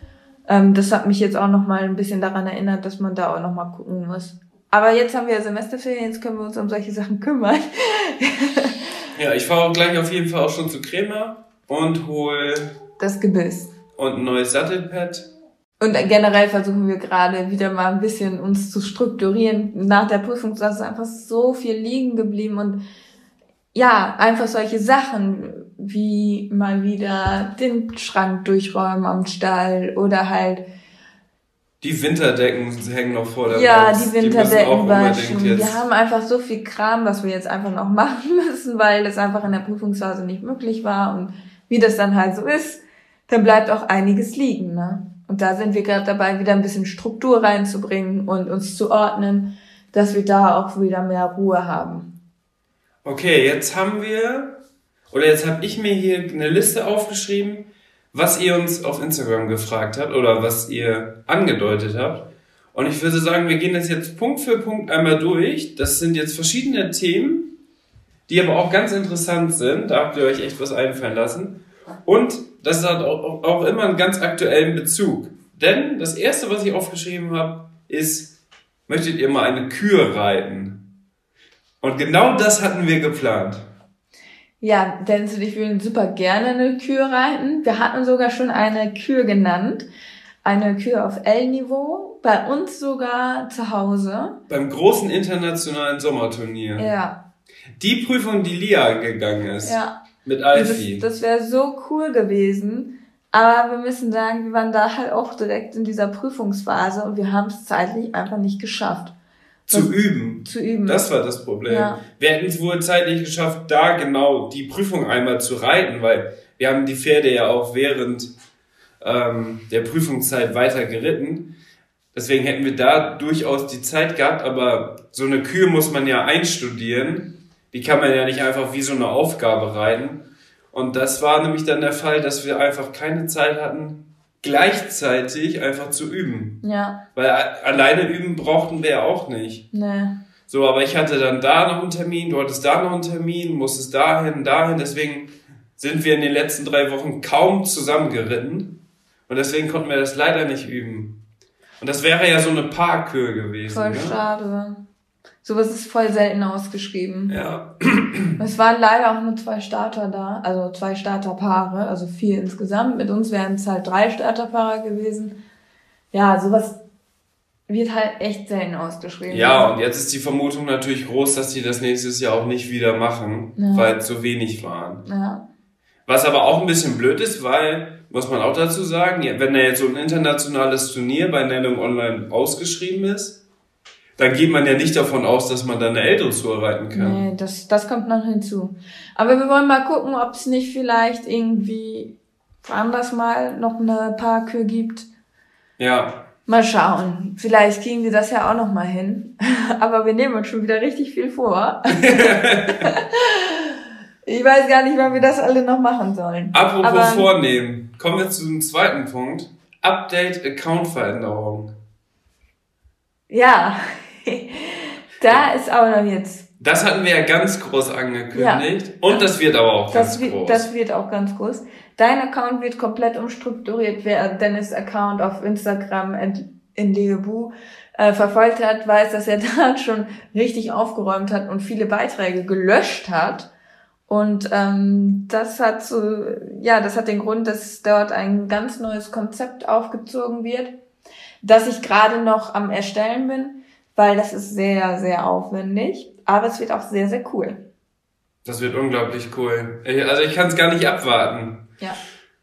Speaker 1: Ähm, das hat mich jetzt auch noch mal ein bisschen daran erinnert, dass man da auch noch mal gucken muss. Aber jetzt haben wir Semesterferien, jetzt können wir uns um solche Sachen kümmern.
Speaker 2: Ja, ich fahre gleich auf jeden Fall auch schon zu Crema und hol
Speaker 1: Das Gebiss.
Speaker 2: und ein neues Sattelpad.
Speaker 1: Und generell versuchen wir gerade wieder mal ein bisschen uns zu strukturieren. Nach der Prüfungsphase ist einfach so viel liegen geblieben und ja, einfach solche Sachen wie mal wieder den Schrank durchräumen am Stall oder halt
Speaker 2: Die Winterdecken hängen noch vor der
Speaker 1: Ja,
Speaker 2: Box.
Speaker 1: die Winterdecken waschen.
Speaker 2: jetzt-
Speaker 1: Wir haben einfach so viel Kram, was wir jetzt einfach noch machen müssen, weil das einfach in der Prüfungsphase nicht möglich war. Und wie das dann halt so ist, dann bleibt auch einiges liegen. Ne? Und da sind wir gerade dabei, wieder ein bisschen Struktur reinzubringen und uns zu ordnen, dass wir da auch wieder mehr Ruhe haben.
Speaker 2: Okay, jetzt haben wir, oder jetzt habe ich mir hier eine Liste aufgeschrieben, was ihr uns auf Instagram gefragt habt oder was ihr angedeutet habt. Und ich würde sagen, wir gehen das jetzt Punkt für Punkt einmal durch. Das sind jetzt verschiedene Themen, die aber auch ganz interessant sind. Da habt ihr euch echt was einfallen lassen. Und das hat auch, immer einen ganz aktuellen Bezug. Denn das erste, was ich aufgeschrieben habe, ist, möchtet ihr mal eine Kür reiten? Und genau das hatten wir geplant.
Speaker 1: Ja, Dennis und ich würden super gerne eine Kür reiten. Wir hatten sogar schon eine Kür genannt. Eine Kür auf L-Niveau. Bei uns sogar zu Hause.
Speaker 2: Beim großen internationalen Sommerturnier.
Speaker 1: Ja,
Speaker 2: Die Prüfung, die Lia gegangen ist.
Speaker 1: ja.
Speaker 2: Mit
Speaker 1: Das,
Speaker 2: Alfie.
Speaker 1: das wäre so cool gewesen. Aber wir müssen sagen, wir waren da halt auch direkt in dieser Prüfungsphase und wir haben es zeitlich einfach nicht geschafft
Speaker 2: zu üben.
Speaker 1: zu üben.
Speaker 2: Das war das Problem.
Speaker 1: Ja.
Speaker 2: Wir hätten es wohl zeitlich geschafft, da genau die Prüfung einmal zu reiten, weil wir haben die Pferde ja auch während ähm, der Prüfungszeit weiter geritten. Deswegen hätten wir da durchaus die Zeit gehabt, aber so eine Kühe muss man ja einstudieren. Die kann man ja nicht einfach wie so eine Aufgabe reiten. Und das war nämlich dann der Fall, dass wir einfach keine Zeit hatten, gleichzeitig einfach zu üben.
Speaker 1: ja,
Speaker 2: Weil alleine üben brauchten wir ja auch nicht.
Speaker 1: ne.
Speaker 2: So, aber ich hatte dann da noch einen Termin, du hattest da noch einen Termin, musstest dahin, dahin. Deswegen sind wir in den letzten drei Wochen kaum zusammengeritten. Und deswegen konnten wir das leider nicht üben. Und das wäre ja so eine Parkür gewesen.
Speaker 1: Voll
Speaker 2: ne?
Speaker 1: Sowas ist voll selten ausgeschrieben.
Speaker 2: Ja.
Speaker 1: Es waren leider auch nur zwei Starter da, also zwei Starterpaare, also vier insgesamt. Mit uns wären es halt drei Starterpaare gewesen. Ja, sowas wird halt echt selten ausgeschrieben.
Speaker 2: ja, und jetzt ist die Vermutung natürlich groß, dass die das nächstes Jahr auch nicht wieder machen,
Speaker 1: Ja.
Speaker 2: weil es so wenig waren.
Speaker 1: Ja,
Speaker 2: Was aber auch ein bisschen blöd ist, weil, muss man auch dazu sagen, wenn da jetzt so ein internationales Turnier bei Nennung Online ausgeschrieben ist, dann geht man ja nicht davon aus, dass man da eine Elterntour reiten kann.
Speaker 1: nee, das, das kommt noch hinzu. Aber wir wollen mal gucken, ob es nicht vielleicht irgendwie anders mal noch eine Parkür gibt.
Speaker 2: Ja,
Speaker 1: Mal schauen. Vielleicht kriegen wir das ja auch noch mal hin. Aber wir nehmen uns schon wieder richtig viel vor. ich weiß gar nicht, wann wir das alle noch machen sollen.
Speaker 2: apropos
Speaker 1: Aber-
Speaker 2: vornehmen, kommen wir zu dem zweiten Punkt. Update Account-Veränderung.
Speaker 1: Ja, da ist auch noch jetzt.
Speaker 2: Das hatten wir ja ganz groß angekündigt. Und das wird aber auch
Speaker 1: Das
Speaker 2: ganz
Speaker 1: wird,
Speaker 2: groß.
Speaker 1: das wird auch ganz groß. Dein Account wird komplett umstrukturiert. Wer Dennis Account auf Instagram in, in Legebu äh, verfolgt hat, weiß, dass er da schon richtig aufgeräumt hat und viele Beiträge gelöscht hat. Und ähm, das hat so, ja, das hat den Grund, dass dort ein ganz neues Konzept aufgezogen wird, das ich gerade noch am erstellen bin, weil das ist sehr, sehr aufwendig. Aber es wird auch sehr, sehr cool.
Speaker 2: das wird unglaublich cool. Also ich kann es gar nicht abwarten.
Speaker 1: Ja.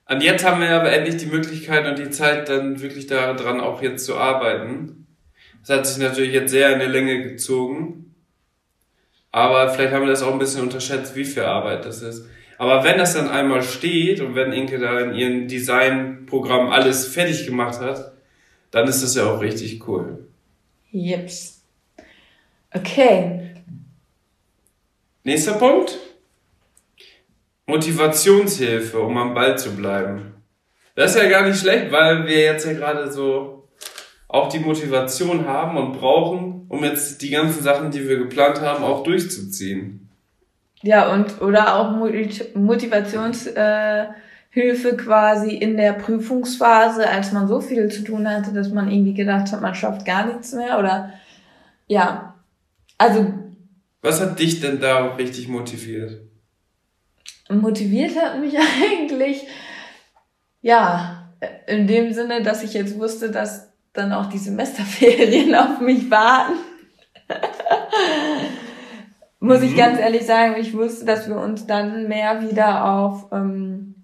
Speaker 2: Und jetzt haben wir aber endlich die Möglichkeit und die Zeit, dann wirklich daran auch jetzt zu arbeiten. Das hat sich natürlich jetzt sehr in die Länge gezogen. Aber vielleicht haben wir das auch ein bisschen unterschätzt, wie viel Arbeit das ist. Aber wenn das dann einmal steht und wenn Inke da in ihrem Designprogramm alles fertig gemacht hat, dann ist das ja auch richtig cool.
Speaker 1: Jips. Okay.
Speaker 2: Nächster Punkt. Motivationshilfe, um am Ball zu bleiben. Das ist ja gar nicht schlecht, weil wir jetzt ja gerade so auch die Motivation haben und brauchen, um jetzt die ganzen Sachen, die wir geplant haben, auch durchzuziehen.
Speaker 1: Ja, und oder auch Motivationshilfe äh, quasi in der Prüfungsphase, als man so viel zu tun hatte, dass man irgendwie gedacht hat, man schafft gar nichts mehr oder ja. Also.
Speaker 2: Was hat dich denn da richtig motiviert?
Speaker 1: Motiviert hat mich eigentlich, ja, in dem Sinne, dass ich jetzt wusste, dass dann auch die Semesterferien auf mich warten. Muss mhm. ich ganz ehrlich sagen, ich wusste, dass wir uns dann mehr wieder auf ähm,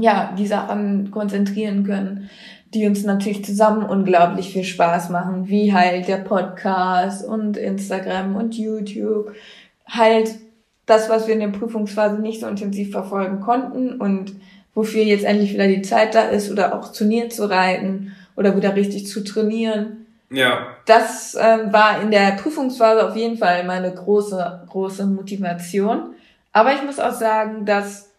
Speaker 1: ja, die Sachen konzentrieren können, die uns natürlich zusammen unglaublich viel Spaß machen, wie halt der Podcast und Instagram und YouTube. Halt das, was wir in der Prüfungsphase nicht so intensiv verfolgen konnten und wofür jetzt endlich wieder die Zeit da ist oder auch Turnier zu reiten oder wieder richtig zu trainieren. Ja. Das ähm, war in der Prüfungsphase auf jeden Fall meine große, große Motivation. Aber ich muss auch sagen, dass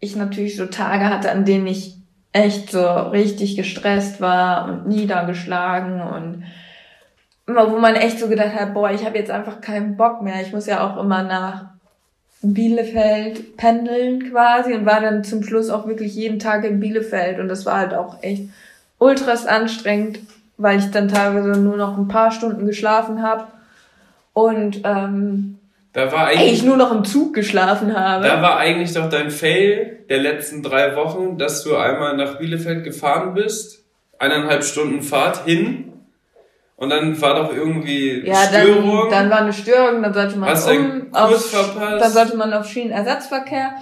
Speaker 1: ich natürlich so Tage hatte, an denen ich echt so richtig gestresst war und niedergeschlagen und immer, wo man echt so gedacht hat, boah, ich habe jetzt einfach keinen Bock mehr. Ich muss ja auch immer nach Bielefeld pendeln quasi und war dann zum Schluss auch wirklich jeden Tag in Bielefeld und das war halt auch echt ultras anstrengend, weil ich dann teilweise nur noch ein paar Stunden geschlafen habe und ähm, da war eigentlich, ich nur noch im Zug geschlafen habe.
Speaker 2: Da war eigentlich doch dein Fail der letzten drei Wochen, dass du einmal nach Bielefeld gefahren bist, eineinhalb Stunden Fahrt hin und dann war doch irgendwie ja,
Speaker 1: Störung. Dann, dann war eine Störung, dann sollte man Hast um, auf, verpasst? dann sollte man auf Schienenersatzverkehr.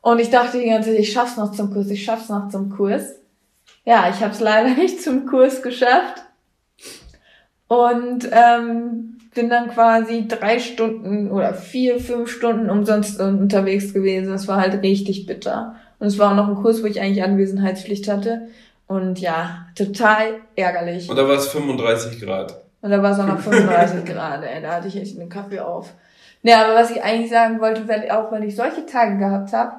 Speaker 1: Und ich dachte die ganze Zeit, ich schaff's noch zum Kurs, ich schaff's noch zum Kurs. Ja, ich habe es leider nicht zum Kurs geschafft. Und ähm, bin dann quasi drei Stunden oder vier, fünf Stunden umsonst unterwegs gewesen. Das war halt richtig bitter. Und es war auch noch ein Kurs, wo ich eigentlich Anwesenheitspflicht hatte. Und ja, total ärgerlich.
Speaker 2: Und da war es 35 Grad.
Speaker 1: Und da war es auch noch 35 Grad, ey. Da hatte ich echt einen Kaffee auf. Ja, aber was ich eigentlich sagen wollte, weil auch wenn ich solche Tage gehabt habe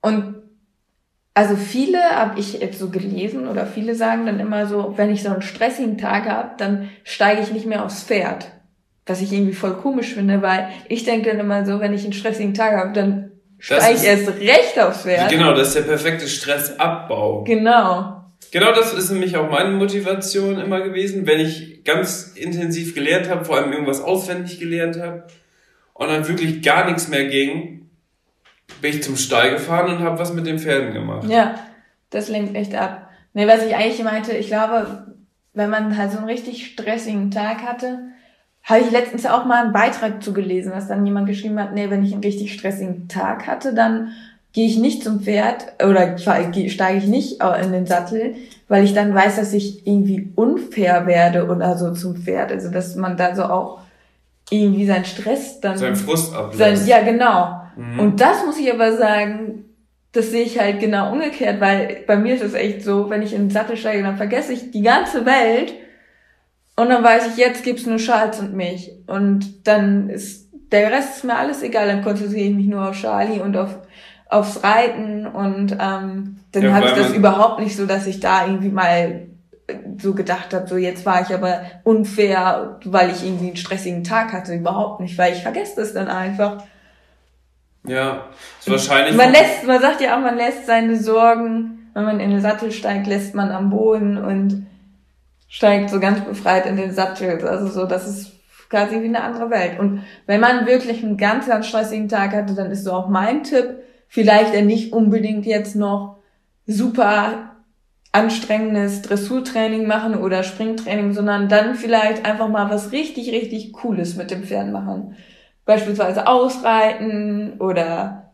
Speaker 1: und also viele habe ich jetzt so gelesen oder viele sagen dann immer so, wenn ich so einen stressigen Tag habe, dann steige ich nicht mehr aufs Pferd. Was ich irgendwie voll komisch finde, weil ich denke dann immer so, wenn ich einen stressigen Tag habe, dann steige ich erst recht aufs Pferd.
Speaker 2: Genau, das ist der perfekte Stressabbau. Genau. Genau das ist nämlich auch meine Motivation immer gewesen, wenn ich ganz intensiv gelernt habe, vor allem irgendwas auswendig gelernt habe und dann wirklich gar nichts mehr ging, bin ich zum Stall gefahren und habe was mit den Pferden gemacht.
Speaker 1: Ja, das lenkt echt ab. Nee, was ich eigentlich meinte, ich glaube, wenn man halt so einen richtig stressigen Tag hatte, habe ich letztens auch mal einen Beitrag zugelesen, dass dann jemand geschrieben hat, nee, wenn ich einen richtig stressigen Tag hatte, dann gehe ich nicht zum Pferd oder steige ich nicht in den Sattel, weil ich dann weiß, dass ich irgendwie unfair werde oder so zum Pferd. Also dass man da so auch irgendwie seinen Stress dann. Sein Frust ablässt. Sein, ja, genau. Mhm. Und das muss ich aber sagen, das sehe ich halt genau umgekehrt, weil bei mir ist es echt so, wenn ich in den Sattel steige, dann vergesse ich die ganze Welt und dann weiß ich, jetzt gibt's nur Charles und mich. Und dann ist der Rest ist mir alles egal, dann konzentriere ich mich nur auf Charlie und auf aufs Reiten und ähm, dann ja, habe ich das überhaupt nicht so, dass ich da irgendwie mal so gedacht habe, so jetzt war ich aber unfair, weil ich irgendwie einen stressigen Tag hatte, überhaupt nicht, weil ich vergesse das dann einfach. Ja, ist wahrscheinlich. Man lässt, man sagt ja auch, man lässt seine Sorgen, wenn man in den Sattel steigt, lässt man am Boden und steigt so ganz befreit in den Sattel. Also so, das ist quasi wie eine andere Welt. Und wenn man wirklich einen ganz, ganz stressigen Tag hatte, dann ist so auch mein Tipp, vielleicht nicht unbedingt jetzt noch super anstrengendes Dressurtraining machen oder Springtraining, sondern dann vielleicht einfach mal was richtig, richtig Cooles mit dem Pferd machen. Beispielsweise ausreiten oder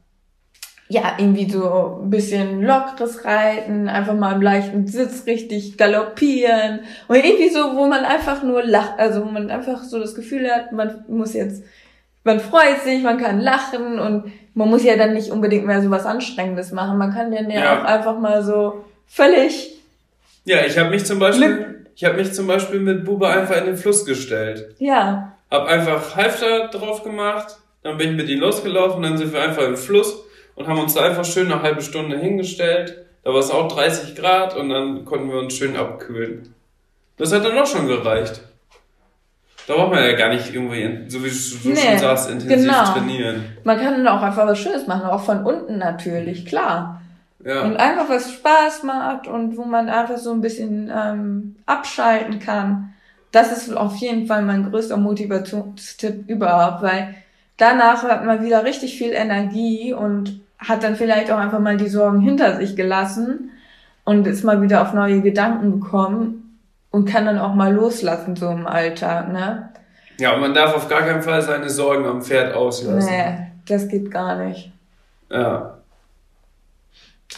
Speaker 1: ja, irgendwie so ein bisschen lockeres Reiten, einfach mal im leichten Sitz richtig galoppieren und irgendwie so, wo man einfach nur lacht, also wo man einfach so das Gefühl hat, man muss jetzt man freut sich, man kann lachen und man muss ja dann nicht unbedingt mehr so was Anstrengendes machen. Man kann dann ja, ja. auch einfach mal so völlig.
Speaker 2: Ja, ich habe mich zum Beispiel. Ich habe mich zum Beispiel mit Bube einfach in den Fluss gestellt.
Speaker 1: Ja.
Speaker 2: Hab einfach Halfter drauf gemacht, dann bin ich mit ihm losgelaufen, dann sind wir einfach im Fluss und haben uns da einfach schön eine halbe Stunde hingestellt. Da war es auch 30 Grad und dann konnten wir uns schön abkühlen. Das hat dann auch schon gereicht. Da braucht man ja gar nicht irgendwie, so wie du
Speaker 1: Nee,
Speaker 2: schon sagst, intensiv
Speaker 1: genau.
Speaker 2: trainieren.
Speaker 1: Man kann dann auch einfach was Schönes machen, auch von unten natürlich, klar.
Speaker 2: Ja.
Speaker 1: Und einfach was Spaß macht und wo man einfach so ein bisschen ähm, abschalten kann. Das ist auf jeden Fall mein größter Motivationstipp überhaupt, weil danach hat man wieder richtig viel Energie und hat dann vielleicht auch einfach mal die Sorgen hinter sich gelassen und ist mal wieder auf neue Gedanken gekommen und kann dann auch mal loslassen so im Alltag, ne?
Speaker 2: ja, und man darf auf gar keinen Fall seine Sorgen am Pferd auslassen.
Speaker 1: Nee, das geht gar nicht.
Speaker 2: Ja.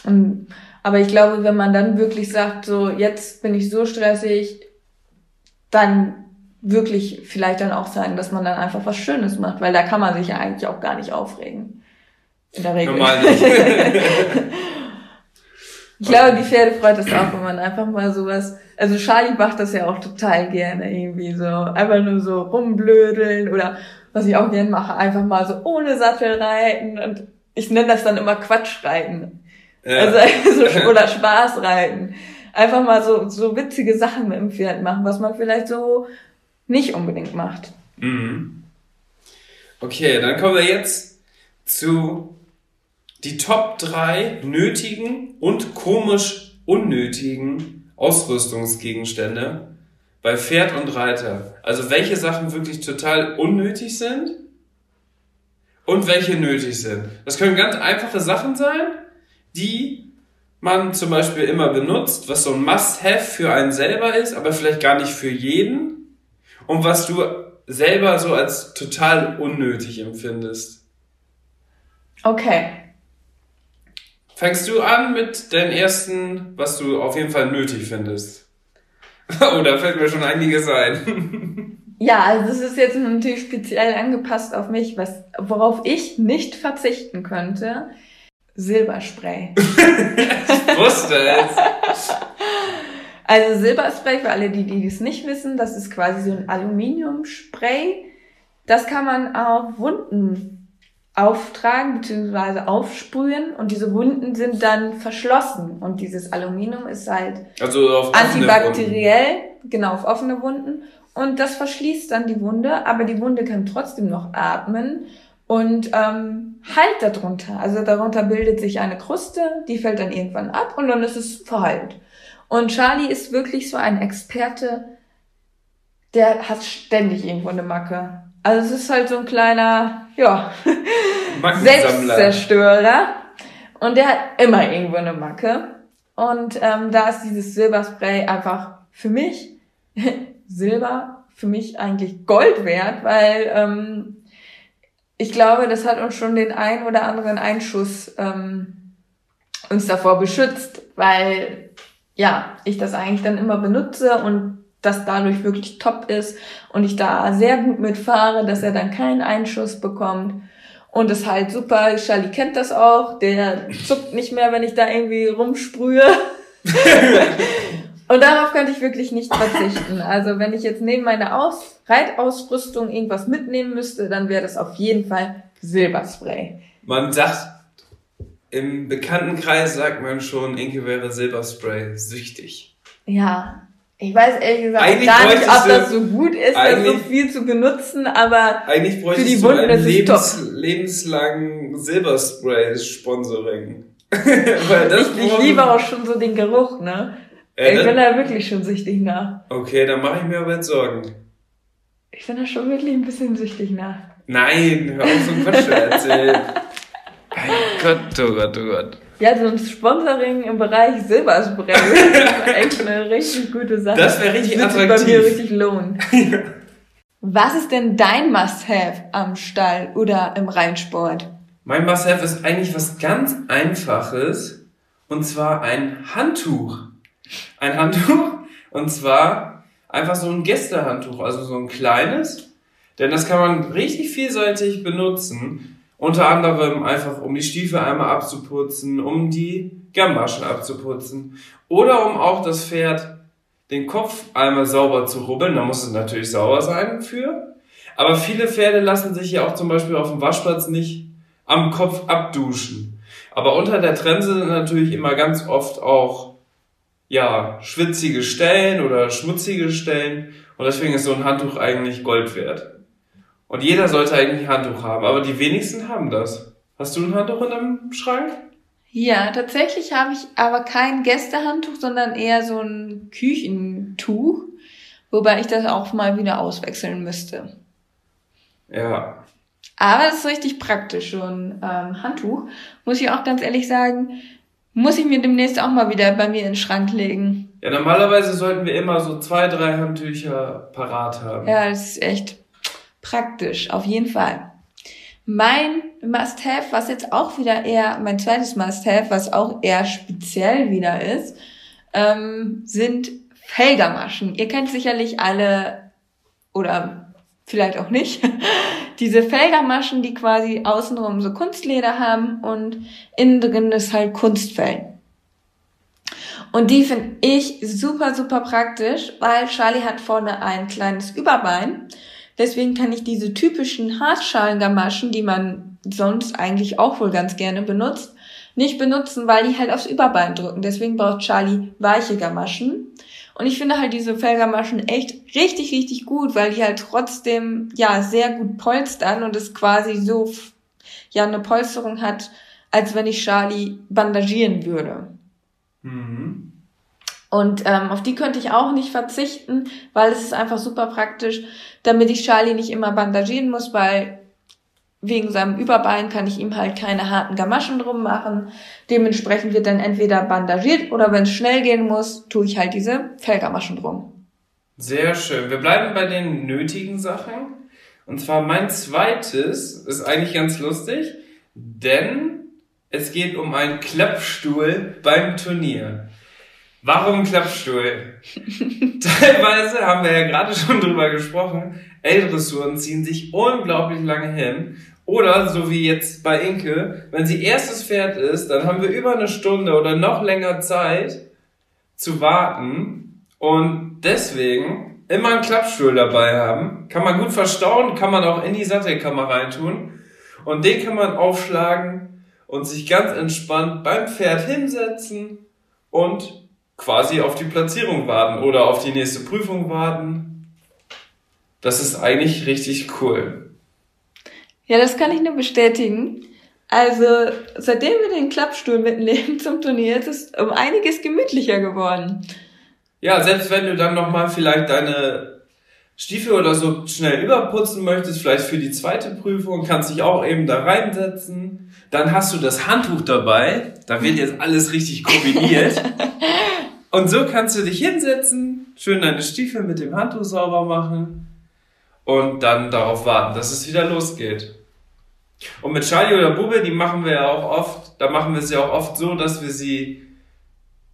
Speaker 1: Und, aber ich glaube, wenn man dann wirklich sagt, so jetzt bin ich so stressig, dann wirklich vielleicht dann auch sagen, dass man dann einfach was Schönes macht, weil da kann man sich ja eigentlich auch gar nicht aufregen. In der Regel.
Speaker 2: Normal nicht.
Speaker 1: ich glaube, die Pferde freut das auch, wenn man einfach mal sowas, also Charlie macht das ja auch total gerne irgendwie so, einfach nur so rumblödeln oder was ich auch gerne mache, einfach mal so ohne Sattel reiten und ich nenne das dann immer Quatschreiten.
Speaker 2: Ja.
Speaker 1: Also, also oder Spaß reiten. Einfach mal so, so witzige Sachen mit dem Pferd machen, was man vielleicht so nicht unbedingt macht.
Speaker 2: Mhm. Okay, dann kommen wir jetzt zu die Top 3 nötigen und komisch unnötigen Ausrüstungsgegenstände bei Pferd und Reiter. Also welche Sachen wirklich total unnötig sind und welche nötig sind. Das können ganz einfache Sachen sein, die man zum Beispiel immer benutzt, was so ein Must-Have für einen selber ist, aber vielleicht gar nicht für jeden. Und was du selber so als total unnötig empfindest.
Speaker 1: Okay.
Speaker 2: Fängst du an mit deinem ersten, was du auf jeden Fall nötig findest? Oh, da fällt mir schon einiges ein.
Speaker 1: Ja, also das ist jetzt natürlich speziell angepasst auf mich, was, worauf ich nicht verzichten könnte. Silberspray.
Speaker 2: Ich wusste es.
Speaker 1: Also Silberspray, für alle, die, die es nicht wissen, das ist quasi so ein Aluminiumspray. Das kann man auf Wunden auftragen bzw. aufsprühen und diese Wunden sind dann verschlossen und dieses Aluminium ist halt
Speaker 2: Also
Speaker 1: antibakteriell, genau, auf offene Wunden und das verschließt dann die Wunde, aber die Wunde kann trotzdem noch atmen und ähm, halt darunter. Also darunter bildet sich eine Kruste, die fällt dann irgendwann ab und dann ist es verheilt. Und Charlie ist wirklich so ein Experte, der hat ständig irgendwo eine Macke. Also es ist halt so ein kleiner, ja. Selbstzerstörer. Und der hat immer irgendwo eine Macke. Und ähm, da ist dieses Silberspray einfach für mich, Silber, für mich eigentlich Gold wert, weil ähm, ich glaube, das hat uns schon den ein oder anderen Einschuss ähm, uns davor beschützt, weil ja, ich das eigentlich dann immer benutze und das dadurch wirklich top ist und ich da sehr gut mitfahre, dass er dann keinen Einschuss bekommt. Und es halt super, Charlie kennt das auch, der zuckt nicht mehr, wenn ich da irgendwie rumsprühe. und darauf könnte ich wirklich nicht verzichten. Also wenn ich jetzt neben meiner Aus Reitausrüstung irgendwas mitnehmen müsste, dann wäre das auf jeden Fall Silberspray.
Speaker 2: Man sagt, im Bekanntenkreis sagt man schon, Inke wäre Silberspray süchtig.
Speaker 1: Ja. Ich weiß ehrlich gesagt
Speaker 2: Eigentlich
Speaker 1: gar nicht, ob das so gut ist, das so viel zu benutzen, aber
Speaker 2: Eigentlich bräuchtest
Speaker 1: die Wunden ist es
Speaker 2: Lebens, lebenslang Silberspray-Sponsoring. Weil das
Speaker 1: ich, ich liebe auch schon so den Geruch, ne?
Speaker 2: Äh,
Speaker 1: ich bin da wirklich schon süchtig nach.
Speaker 2: Okay, dann mache ich mir aber jetzt Sorgen.
Speaker 1: Ich bin da schon wirklich ein bisschen süchtig nach.
Speaker 2: Nein, hör auf so einen Quatsch zu erzählen. Gott, oh Gott, oh Gott.
Speaker 1: Ja, so ein Sponsoring im Bereich Silberspray ist echt eine richtig gute Sache.
Speaker 2: Das wäre richtig
Speaker 1: Wird sich bei
Speaker 2: attraktiv.
Speaker 1: mir richtig lohnen. Was ist denn dein Must-Have am Stall oder im Rennsport?
Speaker 2: Mein Must-Have ist eigentlich was ganz Einfaches. Und zwar ein Handtuch. Ein Handtuch. Und zwar einfach so ein Gästehandtuch. Also so ein kleines. Denn das kann man richtig vielseitig benutzen. Unter anderem einfach, um die Stiefel einmal abzuputzen, um die Gamaschen abzuputzen. Oder um auch das Pferd den Kopf einmal sauber zu rubbeln. Da muss es natürlich sauber sein für. Aber viele Pferde lassen sich ja auch zum Beispiel auf dem Waschplatz nicht am Kopf abduschen. Aber unter der Trense sind natürlich immer ganz oft auch, ja, schwitzige Stellen oder schmutzige Stellen. Und deswegen ist so ein Handtuch eigentlich Gold wert. Und jeder sollte eigentlich ein Handtuch haben, aber die wenigsten haben das. Hast du ein Handtuch in deinem Schrank?
Speaker 1: Ja, tatsächlich habe ich aber kein Gästehandtuch, sondern eher so ein Küchentuch, wobei ich das auch mal wieder auswechseln müsste.
Speaker 2: Ja.
Speaker 1: Aber das ist richtig praktisch, so ein ähm, Handtuch. Muss ich auch ganz ehrlich sagen, muss ich mir demnächst auch mal wieder bei mir in den Schrank legen.
Speaker 2: Ja, normalerweise sollten wir immer so zwei, drei Handtücher parat haben.
Speaker 1: Ja, das ist echt praktisch, auf jeden Fall. Mein Must-Have, was jetzt auch wieder eher, mein zweites Must-Have, was auch eher speziell wieder ist, ähm, sind Felgermaschen. Ihr kennt sicherlich alle, oder vielleicht auch nicht, diese Felgermaschen, die quasi außenrum so Kunstleder haben und innen drin ist halt Kunstfell. Und die finde ich super, super praktisch, weil Charlie hat vorne ein kleines Überbein Deswegen kann ich diese typischen Haarschalenggamaschen, die man sonst eigentlich auch wohl ganz gerne benutzt, nicht benutzen, weil die halt aufs Überbein drücken. Deswegen braucht Charlie weiche Gamaschen. Und ich finde halt diese Fellgamaschen echt richtig, richtig gut, weil die halt trotzdem, ja, sehr gut polstern und es quasi so, ja, eine Polsterung hat, als wenn ich Charlie bandagieren würde. Mhm. Und ähm, auf die könnte ich auch nicht verzichten, weil es ist einfach super praktisch, damit ich Charlie nicht immer bandagieren muss, weil wegen seinem Überbein kann ich ihm halt keine harten Gamaschen drum machen. Dementsprechend wird dann entweder bandagiert oder wenn es schnell gehen muss, tue ich halt diese Fellgamaschen drum.
Speaker 2: Sehr schön. Wir bleiben bei den nötigen Sachen. Und zwar mein zweites ist eigentlich ganz lustig, denn es geht um einen Klappstuhl beim Turnier. Warum Klappstuhl? Teilweise haben wir ja gerade schon drüber gesprochen, L-Dressuren ziehen sich unglaublich lange hin. Oder, so wie jetzt bei Inke, wenn sie erstes Pferd ist, dann haben wir über eine Stunde oder noch länger Zeit zu warten. Und deswegen immer einen Klappstuhl dabei haben. Kann man gut verstauen, kann man auch in die Sattelkammer reintun. Und den kann man aufschlagen und sich ganz entspannt beim Pferd hinsetzen und quasi auf die Platzierung warten oder auf die nächste Prüfung warten. Das ist eigentlich richtig cool.
Speaker 1: Ja, das kann ich nur bestätigen. Also, seitdem wir den Klappstuhl mitnehmen zum Turnier, ist es um einiges gemütlicher geworden.
Speaker 2: Ja, selbst wenn du dann nochmal vielleicht deine Stiefel oder so schnell überputzen möchtest, vielleicht für die zweite Prüfung, kannst dich auch eben da reinsetzen. Dann hast du das Handtuch dabei. Da wird jetzt alles richtig kombiniert. Und so kannst du dich hinsetzen, schön deine Stiefel mit dem Handtuch sauber machen und dann darauf warten, dass es wieder losgeht. Und mit Charlie oder Bube, die machen wir ja auch oft, da machen wir es ja auch oft so, dass wir sie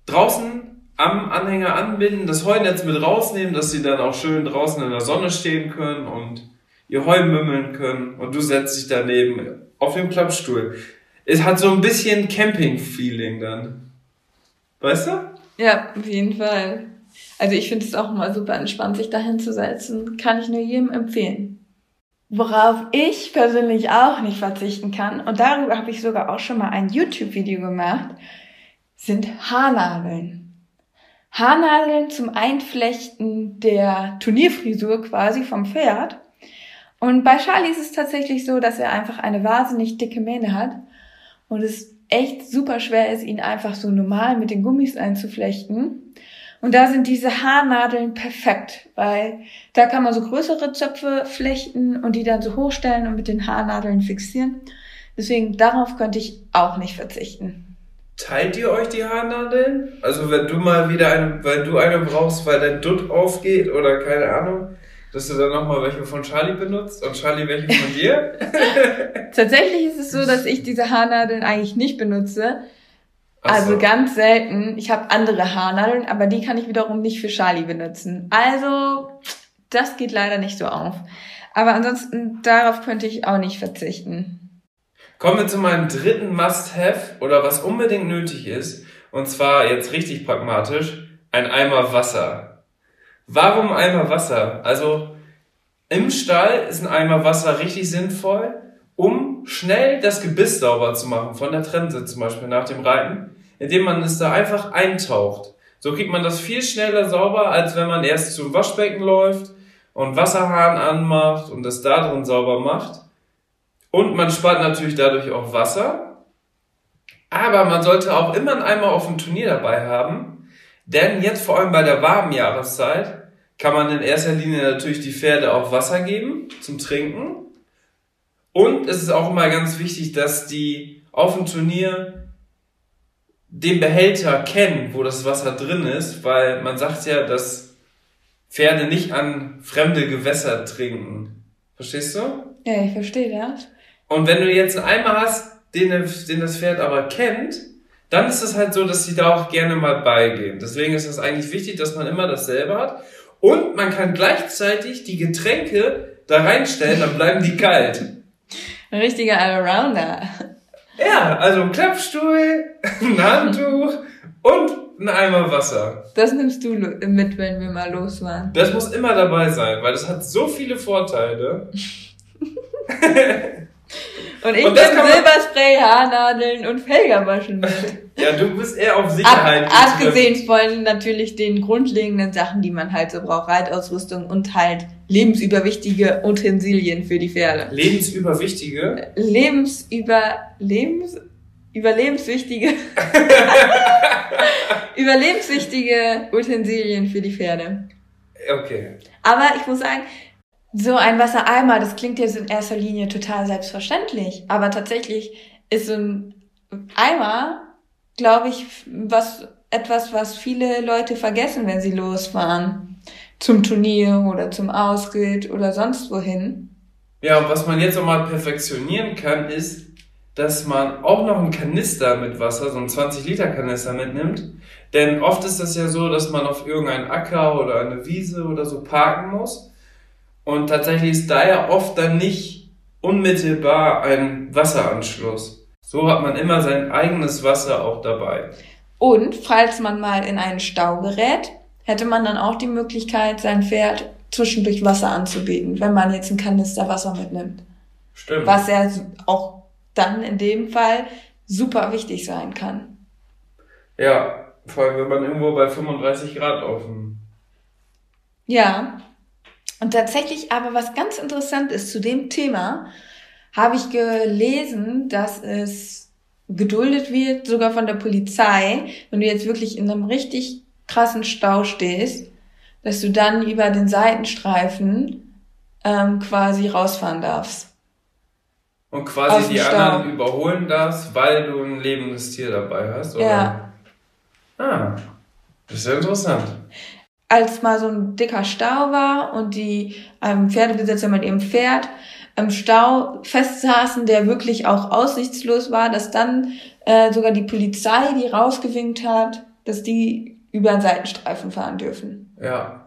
Speaker 2: draußen am Anhänger anbinden, das Heunetz mit rausnehmen, dass sie dann auch schön draußen in der Sonne stehen können und ihr Heu mümmeln können und du setzt dich daneben auf dem Klappstuhl. Es hat so ein bisschen Camping-Feeling dann. Weißt du?
Speaker 1: Ja, auf jeden Fall. Also ich finde es auch immer super entspannt, sich dahin zu setzen. Kann ich nur jedem empfehlen. Worauf ich persönlich auch nicht verzichten kann, und darüber habe ich sogar auch schon mal ein YouTube-Video gemacht, sind Haarnadeln. Haarnadeln zum Einflechten der Turnierfrisur quasi vom Pferd. Und bei Charlie ist es tatsächlich so, dass er einfach eine wahnsinnig dicke Mähne hat und es echt super schwer ist, ihn einfach so normal mit den Gummis einzuflechten. Und da sind diese Haarnadeln perfekt, weil da kann man so größere Zöpfe flechten und die dann so hochstellen und mit den Haarnadeln fixieren. Deswegen darauf könnte ich auch nicht verzichten.
Speaker 2: Teilt ihr euch die Haarnadeln? Also wenn du mal wieder eine, weil du eine brauchst, weil dein Dutt aufgeht oder keine Ahnung, dass du dann nochmal welche von Charlie benutzt und Charlie welche von dir?
Speaker 1: Tatsächlich ist es so, dass ich diese Haarnadeln eigentlich nicht benutze. So. Also ganz selten. Ich habe andere Haarnadeln, aber die kann ich wiederum nicht für Charlie benutzen. Also, das geht leider nicht so auf. Aber ansonsten, darauf könnte ich auch nicht verzichten.
Speaker 2: Kommen wir zu meinem dritten Must-Have oder was unbedingt nötig ist. Und zwar jetzt richtig pragmatisch, ein Eimer Wasser. Warum Eimer Wasser? Also im Stall ist ein Eimer Wasser richtig sinnvoll, um schnell das Gebiss sauber zu machen, von der Trense zum Beispiel nach dem Reiten, indem man es da einfach eintaucht. So kriegt man das viel schneller sauber, als wenn man erst zum Waschbecken läuft und Wasserhahn anmacht und das da drin sauber macht. Und man spart natürlich dadurch auch Wasser. Aber man sollte auch immer einen Eimer auf dem Turnier dabei haben, denn jetzt vor allem bei der warmen Jahreszeit kann man in erster Linie natürlich die Pferde auch Wasser geben zum Trinken. Und es ist auch immer ganz wichtig, dass die auf dem Turnier den Behälter kennen, wo das Wasser drin ist, weil man sagt ja, dass Pferde nicht an fremde Gewässer trinken. Verstehst du?
Speaker 1: Ja, ich verstehe das.
Speaker 2: Und wenn du jetzt einen Eimer hast, den, den das Pferd aber kennt, dann ist es halt so, dass sie da auch gerne mal beigehen. Deswegen ist es eigentlich wichtig, dass man immer dasselbe hat. Und man kann gleichzeitig die Getränke da reinstellen, dann bleiben die kalt.
Speaker 1: Ein richtiger Allrounder.
Speaker 2: Ja, also ein Klappstuhl, ein Handtuch und ein Eimer Wasser.
Speaker 1: Das nimmst du mit, wenn wir mal los waren.
Speaker 2: Das muss immer dabei sein, weil das hat so viele Vorteile.
Speaker 1: Und ich und nehme Silberspray, Haarnadeln und Felgerwaschen mit.
Speaker 2: ja, du bist eher auf Sicherheit.
Speaker 1: Ab, abgesehen von natürlich den grundlegenden Sachen, die man halt so braucht, Reitausrüstung und halt lebensüberwichtige Utensilien für die Pferde.
Speaker 2: Lebensüberwichtige?
Speaker 1: Lebensüber, Lebens, überlebenswichtige, überlebenswichtige Utensilien für die Pferde.
Speaker 2: Okay.
Speaker 1: Aber ich muss sagen, so ein Wassereimer, das klingt jetzt in erster Linie total selbstverständlich, aber tatsächlich ist so ein Eimer, glaube ich, was etwas, was viele Leute vergessen, wenn sie losfahren zum Turnier oder zum Ausritt oder sonst wohin.
Speaker 2: Ja, und was man jetzt auch mal perfektionieren kann, ist, dass man auch noch einen Kanister mit Wasser, so einen 20 Liter Kanister mitnimmt. Denn oft ist das ja so, dass man auf irgendeinen Acker oder eine Wiese oder so parken muss und tatsächlich ist da ja oft dann nicht unmittelbar ein Wasseranschluss. So hat man immer sein eigenes Wasser auch dabei.
Speaker 1: Und falls man mal in einen Stau gerät, hätte man dann auch die Möglichkeit, sein Pferd zwischendurch Wasser anzubieten, wenn man jetzt einen Kanister Wasser mitnimmt.
Speaker 2: Stimmt.
Speaker 1: Was ja auch dann in dem Fall super wichtig sein kann.
Speaker 2: Ja, vor allem wenn man irgendwo bei 35 Grad auf dem.
Speaker 1: Ja, und tatsächlich aber was ganz interessant ist zu dem Thema, habe ich gelesen, dass es geduldet wird, sogar von der Polizei, wenn du jetzt wirklich in einem richtig krassen Stau stehst, dass du dann über den Seitenstreifen ähm, quasi rausfahren darfst.
Speaker 2: Und quasi die Stau. anderen überholen darfst, weil du ein lebendes Tier dabei hast, oder?
Speaker 1: Ja.
Speaker 2: Ah, das ist ja interessant
Speaker 1: als mal so ein dicker Stau war und die ähm, Pferdebesitzer mit ihrem Pferd im Stau festsaßen, der wirklich auch aussichtslos war, dass dann äh, sogar die Polizei, die rausgewinkt hat, dass die über den Seitenstreifen fahren dürfen.
Speaker 2: Ja.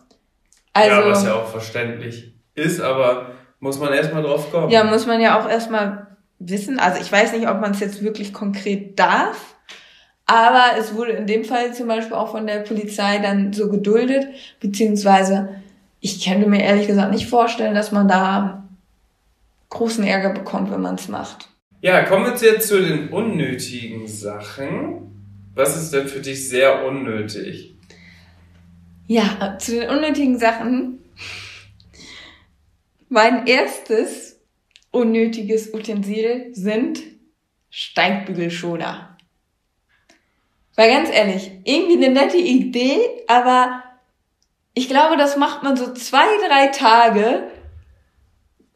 Speaker 2: Also, ja, was ja auch verständlich ist, aber muss man erstmal drauf kommen.
Speaker 1: Ja, muss man ja auch erstmal wissen. Also ich weiß nicht, ob man es jetzt wirklich konkret darf, aber es wurde in dem Fall zum Beispiel auch von der Polizei dann so geduldet, beziehungsweise ich könnte mir ehrlich gesagt nicht vorstellen, dass man da großen Ärger bekommt, wenn man es macht.
Speaker 2: Ja, kommen wir jetzt zu den unnötigen Sachen. Was ist denn für dich sehr unnötig?
Speaker 1: Ja, zu den unnötigen Sachen. Mein erstes unnötiges Utensil sind Steigbügelschoner. Weil ganz ehrlich, irgendwie eine nette Idee, aber ich glaube, das macht man so zwei, drei Tage,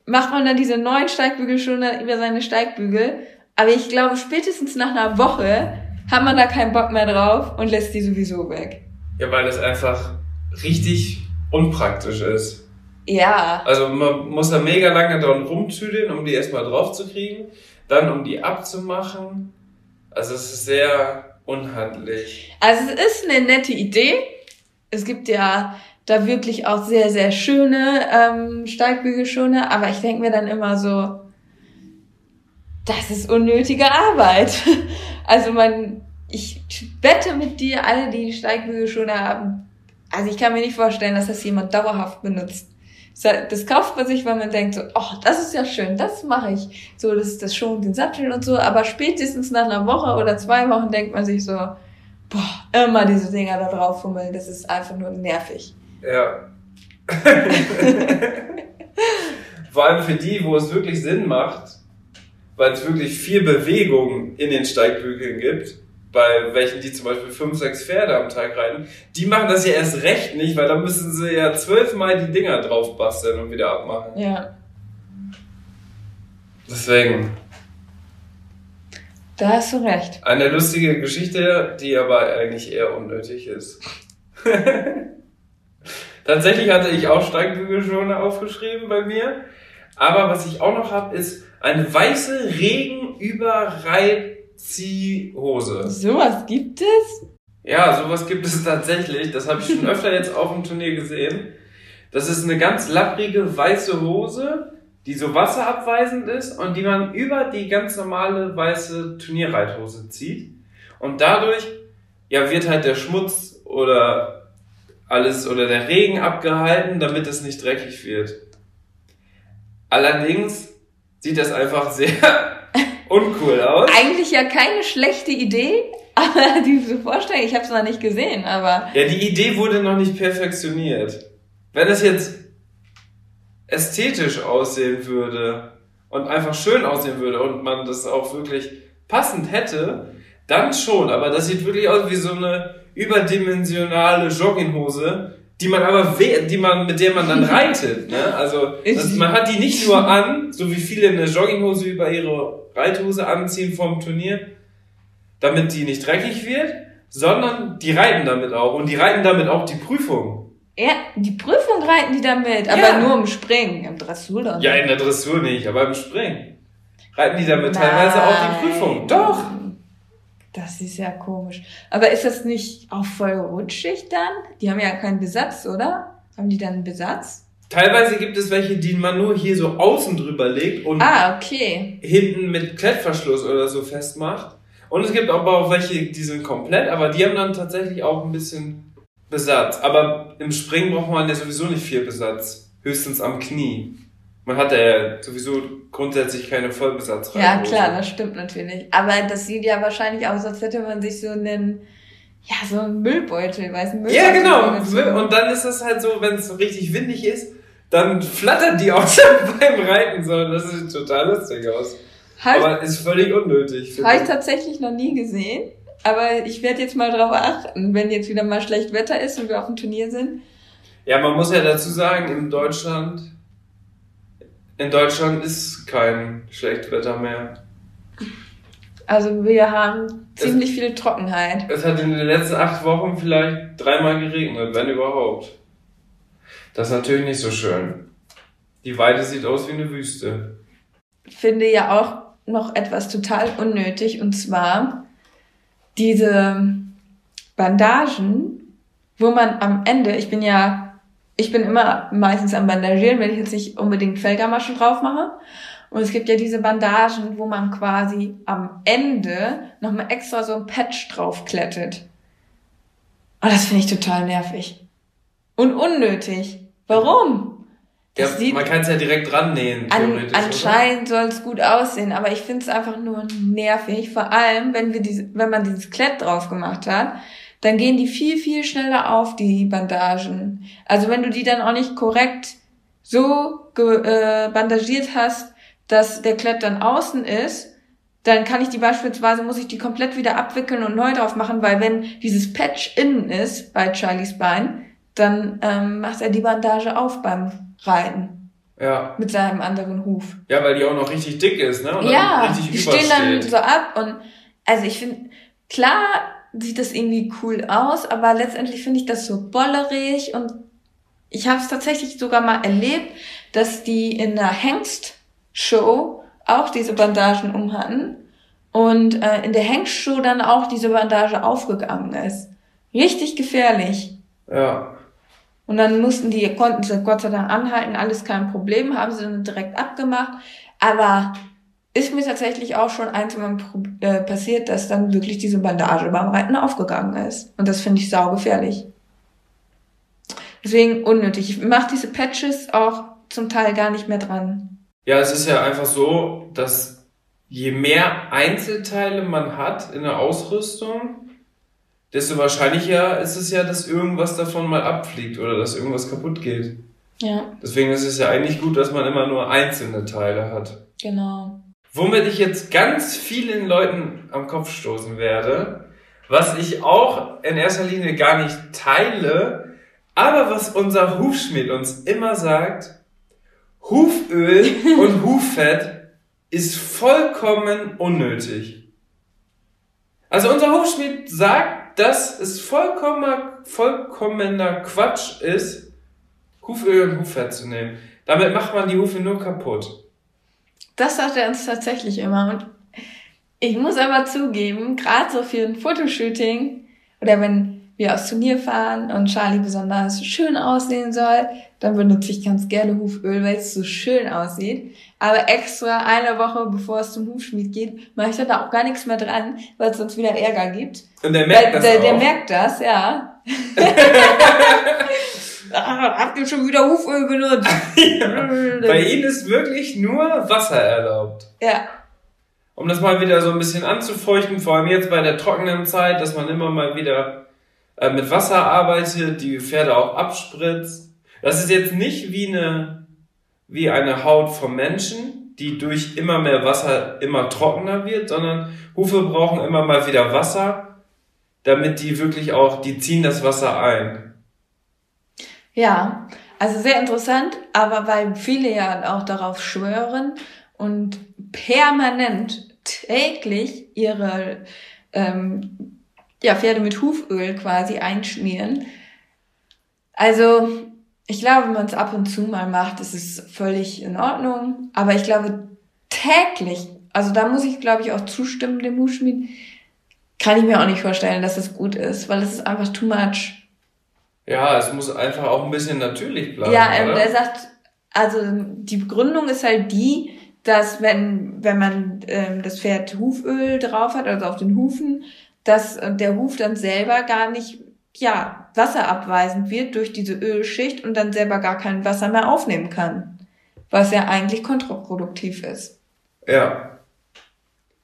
Speaker 1: macht man dann diese neuen Steigbügel schon über seine Steigbügel. Aber ich glaube, spätestens nach einer Woche hat man da keinen Bock mehr drauf und lässt die sowieso weg.
Speaker 2: Ja, weil das einfach richtig unpraktisch ist.
Speaker 1: Ja.
Speaker 2: Also man muss da mega lange dran rumtüdeln, um die erstmal drauf zu kriegen, dann um die abzumachen. Also es ist sehr unhandlich.
Speaker 1: Also es ist eine nette Idee. Es gibt ja da wirklich auch sehr, sehr schöne ähm, Steigbügelschone, aber ich denke mir dann immer so, das ist unnötige Arbeit. Also man, ich wette mit dir, alle, die Steigbügelschone haben, Also ich kann mir nicht vorstellen, dass das jemand dauerhaft benutzt. Das kauft man sich, weil man denkt so, oh, das ist ja schön, das mache ich. So, das ist das schon den Sattel und so. Aber spätestens nach einer Woche oder zwei Wochen denkt man sich so, boah, immer diese Dinger da drauf fummeln, das ist einfach nur nervig.
Speaker 2: Ja. Vor allem für die, wo es wirklich Sinn macht, weil es wirklich viel Bewegung in den Steigbügeln gibt, bei welchen die zum Beispiel fünf, sechs Pferde am Tag reiten, die machen das ja erst recht nicht, weil da müssen sie ja zwölfmal die Dinger drauf basteln und wieder abmachen.
Speaker 1: Ja.
Speaker 2: Deswegen.
Speaker 1: Da hast du recht.
Speaker 2: Eine lustige Geschichte, die aber eigentlich eher unnötig ist. Tatsächlich hatte ich auch Steigbügelschoner aufgeschrieben bei mir. Aber was ich auch noch habe, ist eine weiße Regenüberreitziehhose.
Speaker 1: Sowas gibt es?
Speaker 2: Ja, sowas gibt es tatsächlich. Das habe ich schon öfter jetzt auf dem Turnier gesehen. Das ist eine ganz lapprige weiße Hose, die so wasserabweisend ist und die man über die ganz normale weiße Turnierreithose zieht. Und dadurch, ja, wird halt der Schmutz oder alles oder der Regen abgehalten, damit es nicht dreckig wird. Allerdings sieht das einfach sehr uncool aus.
Speaker 1: Eigentlich ja keine schlechte Idee, aber diese Vorstellung, ich habe es noch nicht gesehen, aber.
Speaker 2: Ja, die Idee wurde noch nicht perfektioniert. Wenn es jetzt ästhetisch aussehen würde und einfach schön aussehen würde und man das auch wirklich passend hätte, dann schon. Aber das sieht wirklich aus wie so eine überdimensionale Jogginghose, die man aber, die man, mit der man dann reitet, ne? Also, das, man hat die nicht nur an, so wie viele eine Jogginghose über ihre Reithose anziehen vom Turnier, damit die nicht dreckig wird, sondern die reiten damit auch und die reiten damit auch die Prüfung.
Speaker 1: Ja, die Prüfung reiten die damit, aber ja. nur im Springen, im Dressur dann.
Speaker 2: Ja, in der Dressur nicht, aber im Springen. Reiten die damit Nein. teilweise auch die Prüfung. Doch!
Speaker 1: Das ist ja komisch. Aber ist das nicht auch voll rutschig dann? Die haben ja keinen Besatz, oder? Haben die dann einen Besatz?
Speaker 2: Teilweise gibt es welche, die man nur hier so außen drüber legt und
Speaker 1: ah, okay.
Speaker 2: hinten mit Klettverschluss oder so festmacht. Und es gibt aber auch welche, die sind komplett, aber die haben dann tatsächlich auch ein bisschen Besatz. Aber im Springen braucht man ja sowieso nicht viel Besatz. Höchstens am Knie. Man hat ja sowieso grundsätzlich keine Vollbesatz.
Speaker 1: Ja, klar, das stimmt natürlich. Aber das sieht ja wahrscheinlich aus, als hätte man sich so einen, ja, so einen Müllbeutel, weißt du,
Speaker 2: Ja, genau. Und dann ist das halt so, wenn es so richtig windig ist, dann flattern die auch schon beim Reiten so. Das sieht total lustig aus. Halt, aber ist völlig unnötig.
Speaker 1: Habe ich tatsächlich noch nie gesehen. Aber ich werde jetzt mal drauf achten, wenn jetzt wieder mal schlecht Wetter ist und wir auf dem Turnier sind.
Speaker 2: Ja, man muss ja dazu sagen, in Deutschland in Deutschland ist kein Schlechtwetter mehr.
Speaker 1: Also wir haben ziemlich es, viel Trockenheit.
Speaker 2: Es hat in den letzten acht Wochen vielleicht dreimal geregnet, wenn überhaupt. Das ist natürlich nicht so schön. Die Weide sieht aus wie eine Wüste.
Speaker 1: Ich finde ja auch noch etwas total unnötig und zwar diese Bandagen, wo man am Ende, ich bin ja ich bin immer meistens am Bandagieren, wenn ich jetzt nicht unbedingt Felgermaschen drauf mache. Und es gibt ja diese Bandagen, wo man quasi am Ende nochmal extra so ein Patch draufklettet. Und das finde ich total nervig. Und unnötig. Warum?
Speaker 2: Ja, man kann es ja direkt dran nähen.
Speaker 1: An, anscheinend soll es gut aussehen, aber ich finde es einfach nur nervig. Vor allem, wenn wir diese, wenn man dieses Klett drauf gemacht hat, dann gehen die viel, viel schneller auf, die Bandagen. Also wenn du die dann auch nicht korrekt so äh, bandagiert hast, dass der Klett dann außen ist, dann kann ich die beispielsweise, muss ich die komplett wieder abwickeln und neu drauf machen, weil wenn dieses Patch innen ist bei Charlies Bein, dann ähm, macht er die Bandage auf beim Reiten.
Speaker 2: Ja.
Speaker 1: Mit seinem anderen Huf.
Speaker 2: Ja, weil die auch noch richtig dick ist, ne? Und
Speaker 1: ja, die stehen dann so ab und also ich finde, klar sieht das irgendwie cool aus, aber letztendlich finde ich das so bollerig und ich habe es tatsächlich sogar mal erlebt, dass die in der Hengst-Show auch diese Bandagen umhatten und äh, in der Hengst-Show dann auch diese Bandage aufgegangen ist. Richtig gefährlich.
Speaker 2: Ja.
Speaker 1: Und dann mussten die, konnten sie Gott sei Dank anhalten, alles kein Problem, haben sie dann direkt abgemacht. Aber ist mir tatsächlich auch schon ein, zwei Mal äh, passiert, dass dann wirklich diese Bandage beim Reiten aufgegangen ist. Und das finde ich saugefährlich. Deswegen unnötig. Ich mache diese Patches auch zum Teil gar nicht mehr dran.
Speaker 2: Ja, es ist ja einfach so, dass je mehr Einzelteile man hat in der Ausrüstung, desto wahrscheinlicher ist es ja, dass irgendwas davon mal abfliegt oder dass irgendwas kaputt geht.
Speaker 1: Ja.
Speaker 2: Deswegen ist es ja eigentlich gut, dass man immer nur einzelne Teile hat.
Speaker 1: Genau.
Speaker 2: Womit ich jetzt ganz vielen Leuten am Kopf stoßen werde, was ich auch in erster Linie gar nicht teile, aber was unser Hufschmied uns immer sagt, Huföl und Huffett ist vollkommen unnötig. Also unser Hufschmied sagt, dass es vollkommener, vollkommener Quatsch ist, Huföl und Huffett zu nehmen. Damit macht man die Hufe nur kaputt.
Speaker 1: Das sagt er uns tatsächlich immer. Und ich muss aber zugeben, gerade so für ein Fotoshooting oder wenn wir aufs Turnier fahren und Charlie besonders schön aussehen soll, dann benutze ich ganz gerne Huföl, weil es so schön aussieht. Aber extra eine Woche bevor es zum Hufschmied geht, mache ich dann da auch gar nichts mehr dran, weil es sonst wieder Ärger gibt.
Speaker 2: Und der merkt
Speaker 1: Weil,
Speaker 2: das
Speaker 1: der,
Speaker 2: auch.
Speaker 1: der merkt das, ja. ah, habt ihr schon wieder Huföl benutzt?
Speaker 2: Bei ihnen ist wirklich nur Wasser erlaubt.
Speaker 1: ja,
Speaker 2: Um das mal wieder so ein bisschen anzufeuchten, vor allem jetzt bei der trockenen Zeit, dass man immer mal wieder äh, mit Wasser arbeitet, die Pferde auch abspritzt. Das ist jetzt nicht wie eine, wie eine Haut vom Menschen, die durch immer mehr Wasser immer trockener wird, sondern Hufe brauchen immer mal wieder Wasser, damit die wirklich auch, die ziehen das Wasser ein.
Speaker 1: Ja, also sehr interessant, aber weil viele ja auch darauf schwören und permanent täglich ihre ähm, ja, Pferde mit Huföl quasi einschmieren. Also ich glaube, wenn man es ab und zu mal macht, ist es völlig in Ordnung. Aber ich glaube, täglich, also da muss ich, glaube ich, auch zustimmen dem Hufschmied, kann ich mir auch nicht vorstellen, dass es gut ist, weil es ist einfach too much.
Speaker 2: Ja, es muss einfach auch ein bisschen natürlich bleiben.
Speaker 1: Ja, ähm, er sagt, also die Begründung ist halt die, dass wenn, wenn man ähm, das Pferd Huföl drauf hat, also auf den Hufen, dass äh, der Huf dann selber gar nicht, ja, wasserabweisend wird durch diese Ölschicht und dann selber gar kein Wasser mehr aufnehmen kann. Was ja eigentlich kontraproduktiv ist.
Speaker 2: ja.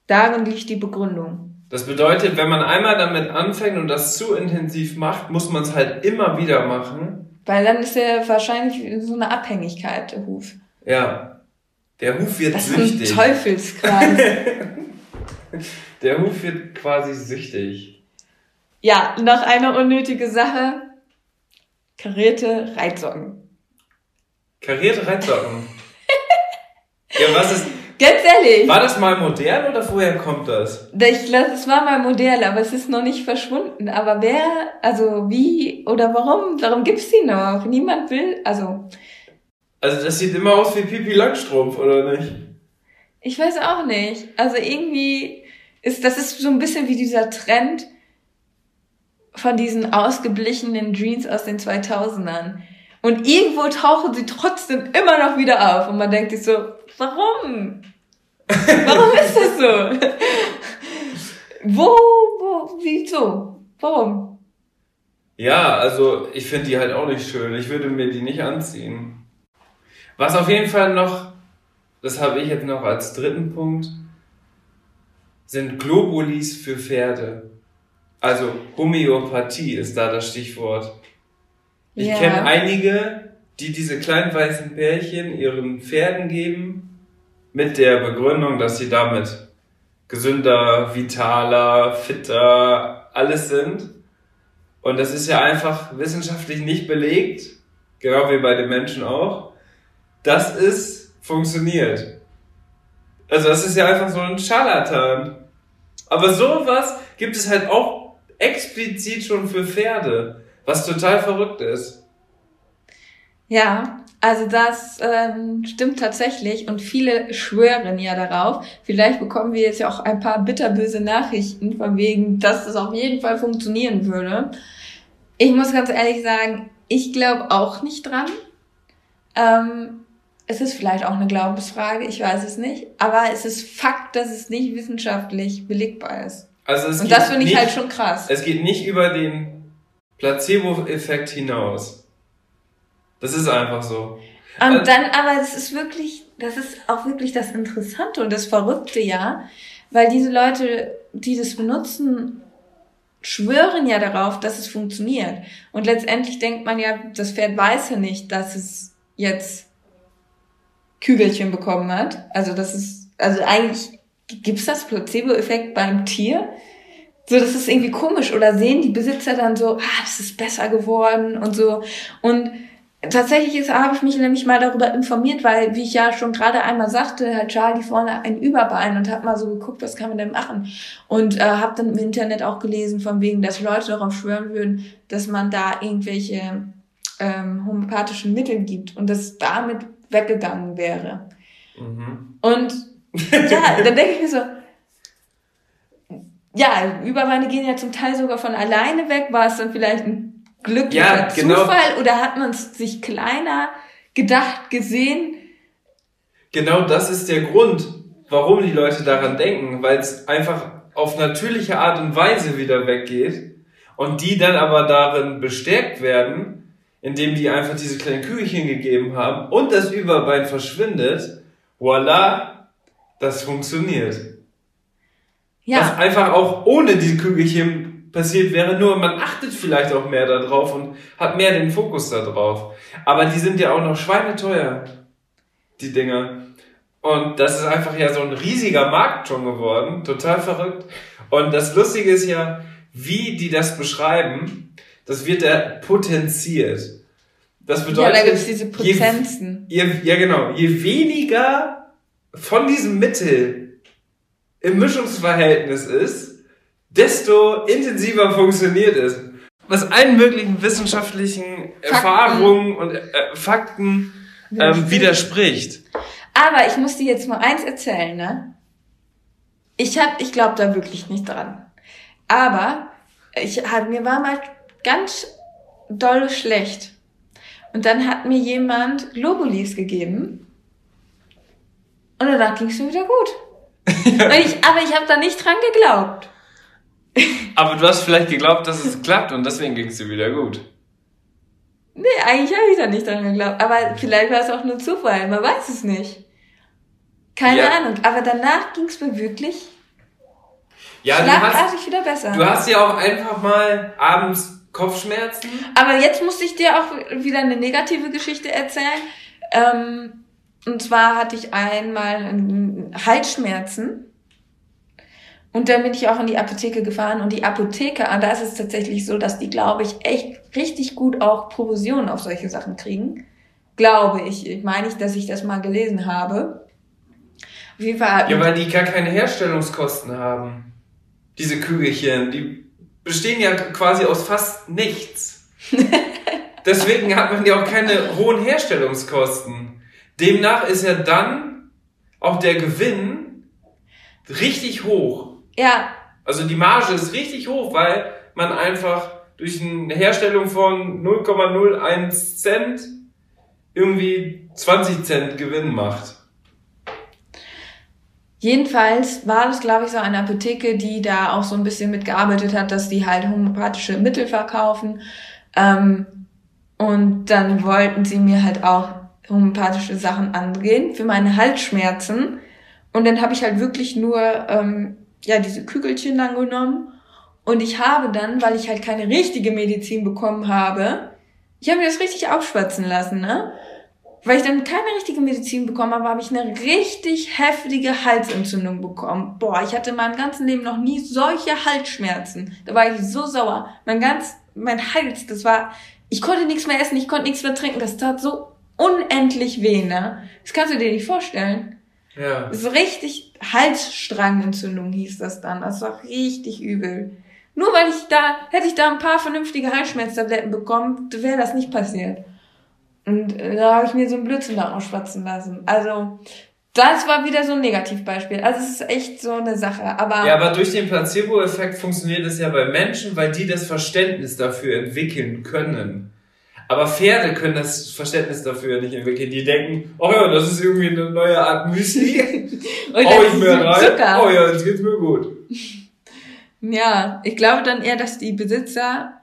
Speaker 1: Darin liegt die Begründung.
Speaker 2: Das bedeutet, wenn man einmal damit anfängt und das zu intensiv macht, muss man es halt immer wieder machen.
Speaker 1: Weil dann ist er wahrscheinlich so eine Abhängigkeit, der Huf.
Speaker 2: Ja. Der Huf wird
Speaker 1: Das ist ein
Speaker 2: süchtig.
Speaker 1: Teufelskreis.
Speaker 2: Der Huf wird quasi süchtig.
Speaker 1: ja, noch eine unnötige Sache. Karierte Reitsocken.
Speaker 2: Karierte Reitsocken. ja, was ist.
Speaker 1: Ganz ehrlich,
Speaker 2: War das mal modern oder woher kommt das?
Speaker 1: ich glaube, es war mal Modell, aber es ist noch nicht verschwunden. Aber wer, also wie oder warum, warum gibt's die noch? Niemand will, also
Speaker 2: Also das sieht immer aus wie Pipi Langstrumpf, oder nicht?
Speaker 1: ich weiß auch nicht. Also irgendwie ist, das ist so ein bisschen wie dieser Trend von diesen ausgeblichenen Jeans aus den 2000ern. Und irgendwo tauchen sie trotzdem immer noch wieder auf. Und man denkt sich so, warum? Warum ist das so? wo, wo, wieso? Warum?
Speaker 2: Ja, also ich finde die halt auch nicht schön. Ich würde mir die nicht anziehen. Was auf jeden Fall noch, das habe ich jetzt noch als dritten Punkt, sind Globulis für Pferde. Also Homöopathie ist da das Stichwort. Ich
Speaker 1: Ja.
Speaker 2: kenne einige, die diese kleinen weißen Pärchen ihren Pferden geben, mit der Begründung, dass sie damit gesünder, vitaler, fitter, alles sind. Und das ist ja einfach wissenschaftlich nicht belegt, genau wie bei den Menschen auch, dass es funktioniert. Also das ist ja einfach so ein Scharlatan. Aber sowas gibt es halt auch explizit schon für Pferde, was total verrückt ist.
Speaker 1: Ja, also das ähm, stimmt tatsächlich und viele schwören ja darauf. Vielleicht bekommen wir jetzt ja auch ein paar bitterböse Nachrichten von wegen, dass das auf jeden Fall funktionieren würde. Ich muss ganz ehrlich sagen, ich glaube auch nicht dran. Ähm, es ist vielleicht auch eine Glaubensfrage, ich weiß es nicht. Aber es ist Fakt, dass es nicht wissenschaftlich belegbar ist.
Speaker 2: Also es
Speaker 1: Und das finde ich
Speaker 2: nicht,
Speaker 1: halt schon krass.
Speaker 2: Es geht nicht über den Placebo-Effekt hinaus. Das ist einfach so.
Speaker 1: Und also, dann, aber es ist wirklich, das ist auch wirklich das Interessante und das Verrückte, ja, weil diese Leute, die das benutzen, schwören ja darauf, dass es funktioniert. Und letztendlich denkt man ja, das Pferd weiß ja nicht, dass es jetzt Kügelchen bekommen hat. Also das ist, also eigentlich gibt's das Placebo-Effekt beim Tier. So, das ist irgendwie komisch. Oder sehen die Besitzer dann so, ah, das ist besser geworden und so. Und tatsächlich habe ich mich nämlich mal darüber informiert, weil, wie ich ja schon gerade einmal sagte, hat Charlie vorne ein Überbein und hat mal so geguckt, was kann man denn machen. Und äh, habe dann im Internet auch gelesen, von wegen, dass Leute darauf schwören würden, dass man da irgendwelche ähm, homöopathischen Mittel gibt und das damit weggegangen wäre. Mhm. Und ja, dann denke ich mir so, ja, Überbeine gehen ja zum Teil sogar von alleine weg. War es dann vielleicht ein glücklicher ja, genau. Zufall oder hat man es sich kleiner gedacht, gesehen?
Speaker 2: Genau das ist der Grund, warum die Leute daran denken, weil es einfach auf natürliche Art und Weise wieder weggeht und die dann aber darin bestärkt werden, indem die einfach diese kleinen Kügelchen gegeben haben und das Überbein verschwindet. Voila, das funktioniert. Ja. Was einfach auch ohne diese Kügelchen passiert wäre, nur man achtet vielleicht auch mehr darauf und hat mehr den Fokus darauf. Aber die sind ja auch noch schweineteuer, die Dinger. Und das ist einfach ja so ein riesiger Markt schon geworden, total verrückt. Und das Lustige ist ja, wie die das beschreiben, das wird ja potenziert. Das bedeutet, ja, da gibt's diese Potenzen. Je, je, ja, genau. Je weniger von diesem Mittel im Mischungsverhältnis ist, desto intensiver funktioniert es. Was allen möglichen wissenschaftlichen Fakten. Erfahrungen und äh, Fakten ähm, widerspricht.
Speaker 1: Aber ich muss dir jetzt mal eins erzählen, ne? Ich hab, ich glaube da wirklich nicht dran. Aber ich hat mir war mal ganz doll schlecht. Und dann hat mir jemand Globulis gegeben. Und danach ging es mir wieder gut. ich, aber ich habe da nicht dran geglaubt.
Speaker 2: Aber du hast vielleicht geglaubt, dass es klappt und deswegen ging es dir wieder gut.
Speaker 1: Nee, eigentlich habe ich da nicht dran geglaubt. Aber vielleicht war es auch nur Zufall, man weiß es nicht. Keine ja. Ahnung. Aber danach ging es mir wirklich
Speaker 2: ja, schlagartig wieder besser. Du hast ja auch einfach mal abends Kopfschmerzen.
Speaker 1: Aber jetzt muss ich dir auch wieder eine negative Geschichte erzählen. Ähm, und zwar hatte ich einmal Halsschmerzen. Und dann bin ich auch in die Apotheke gefahren und die Apotheker, da ist es tatsächlich so, dass die, glaube ich, echt richtig gut auch Provisionen auf solche Sachen kriegen. Glaube ich. Ich meine nicht, dass ich das mal gelesen habe.
Speaker 2: Auf jeden Fall. Ja, weil die gar keine Herstellungskosten haben. Diese Kügelchen, die bestehen ja quasi aus fast nichts. Deswegen hat man ja auch keine hohen Herstellungskosten. Demnach ist ja dann auch der Gewinn richtig hoch. Ja. Also die Marge ist richtig hoch, weil man einfach durch eine Herstellung von 0,01 Cent irgendwie 20 Cent Gewinn macht.
Speaker 1: Jedenfalls war das, glaube ich, so eine Apotheke, die da auch so ein bisschen mitgearbeitet hat, dass die halt homöopathische Mittel verkaufen. Ähm, und dann wollten sie mir halt auch homöopathische Sachen angehen für meine Halsschmerzen. Und dann habe ich halt wirklich nur ähm, ja diese Kügelchen dann genommen. Und ich habe dann, weil ich halt keine richtige Medizin bekommen habe, ich habe mir das richtig aufschwatzen lassen, ne? weil ich dann keine richtige Medizin bekommen habe, habe ich eine richtig heftige Halsentzündung bekommen. Boah, ich hatte in meinem ganzen Leben noch nie solche Halsschmerzen. Da war ich so sauer. Mein ganz, mein Hals, das war, ich konnte nichts mehr essen, ich konnte nichts mehr trinken. Das tat so unendlich weh, ne? Das kannst du dir nicht vorstellen. Ja. So richtig Halsstrangentzündung hieß das dann. Das war richtig übel. Nur weil ich da, hätte ich da ein paar vernünftige Halsschmerztabletten bekommen, wäre das nicht passiert. Und äh, da habe ich mir so einen Blödsinn da ausschwatzen lassen. Also, das war wieder so ein Negativbeispiel. Also es ist echt so eine Sache. Aber
Speaker 2: ja, aber durch den Placebo-Effekt funktioniert es ja bei Menschen, weil die das Verständnis dafür entwickeln können. Aber Pferde können das Verständnis dafür nicht entwickeln. Die denken, oh ja, das ist irgendwie eine neue Art Müsli. Oh, ich mir rein. Zucker. Oh ja, jetzt geht's mir gut.
Speaker 1: Ja, ich glaube dann eher, dass die Besitzer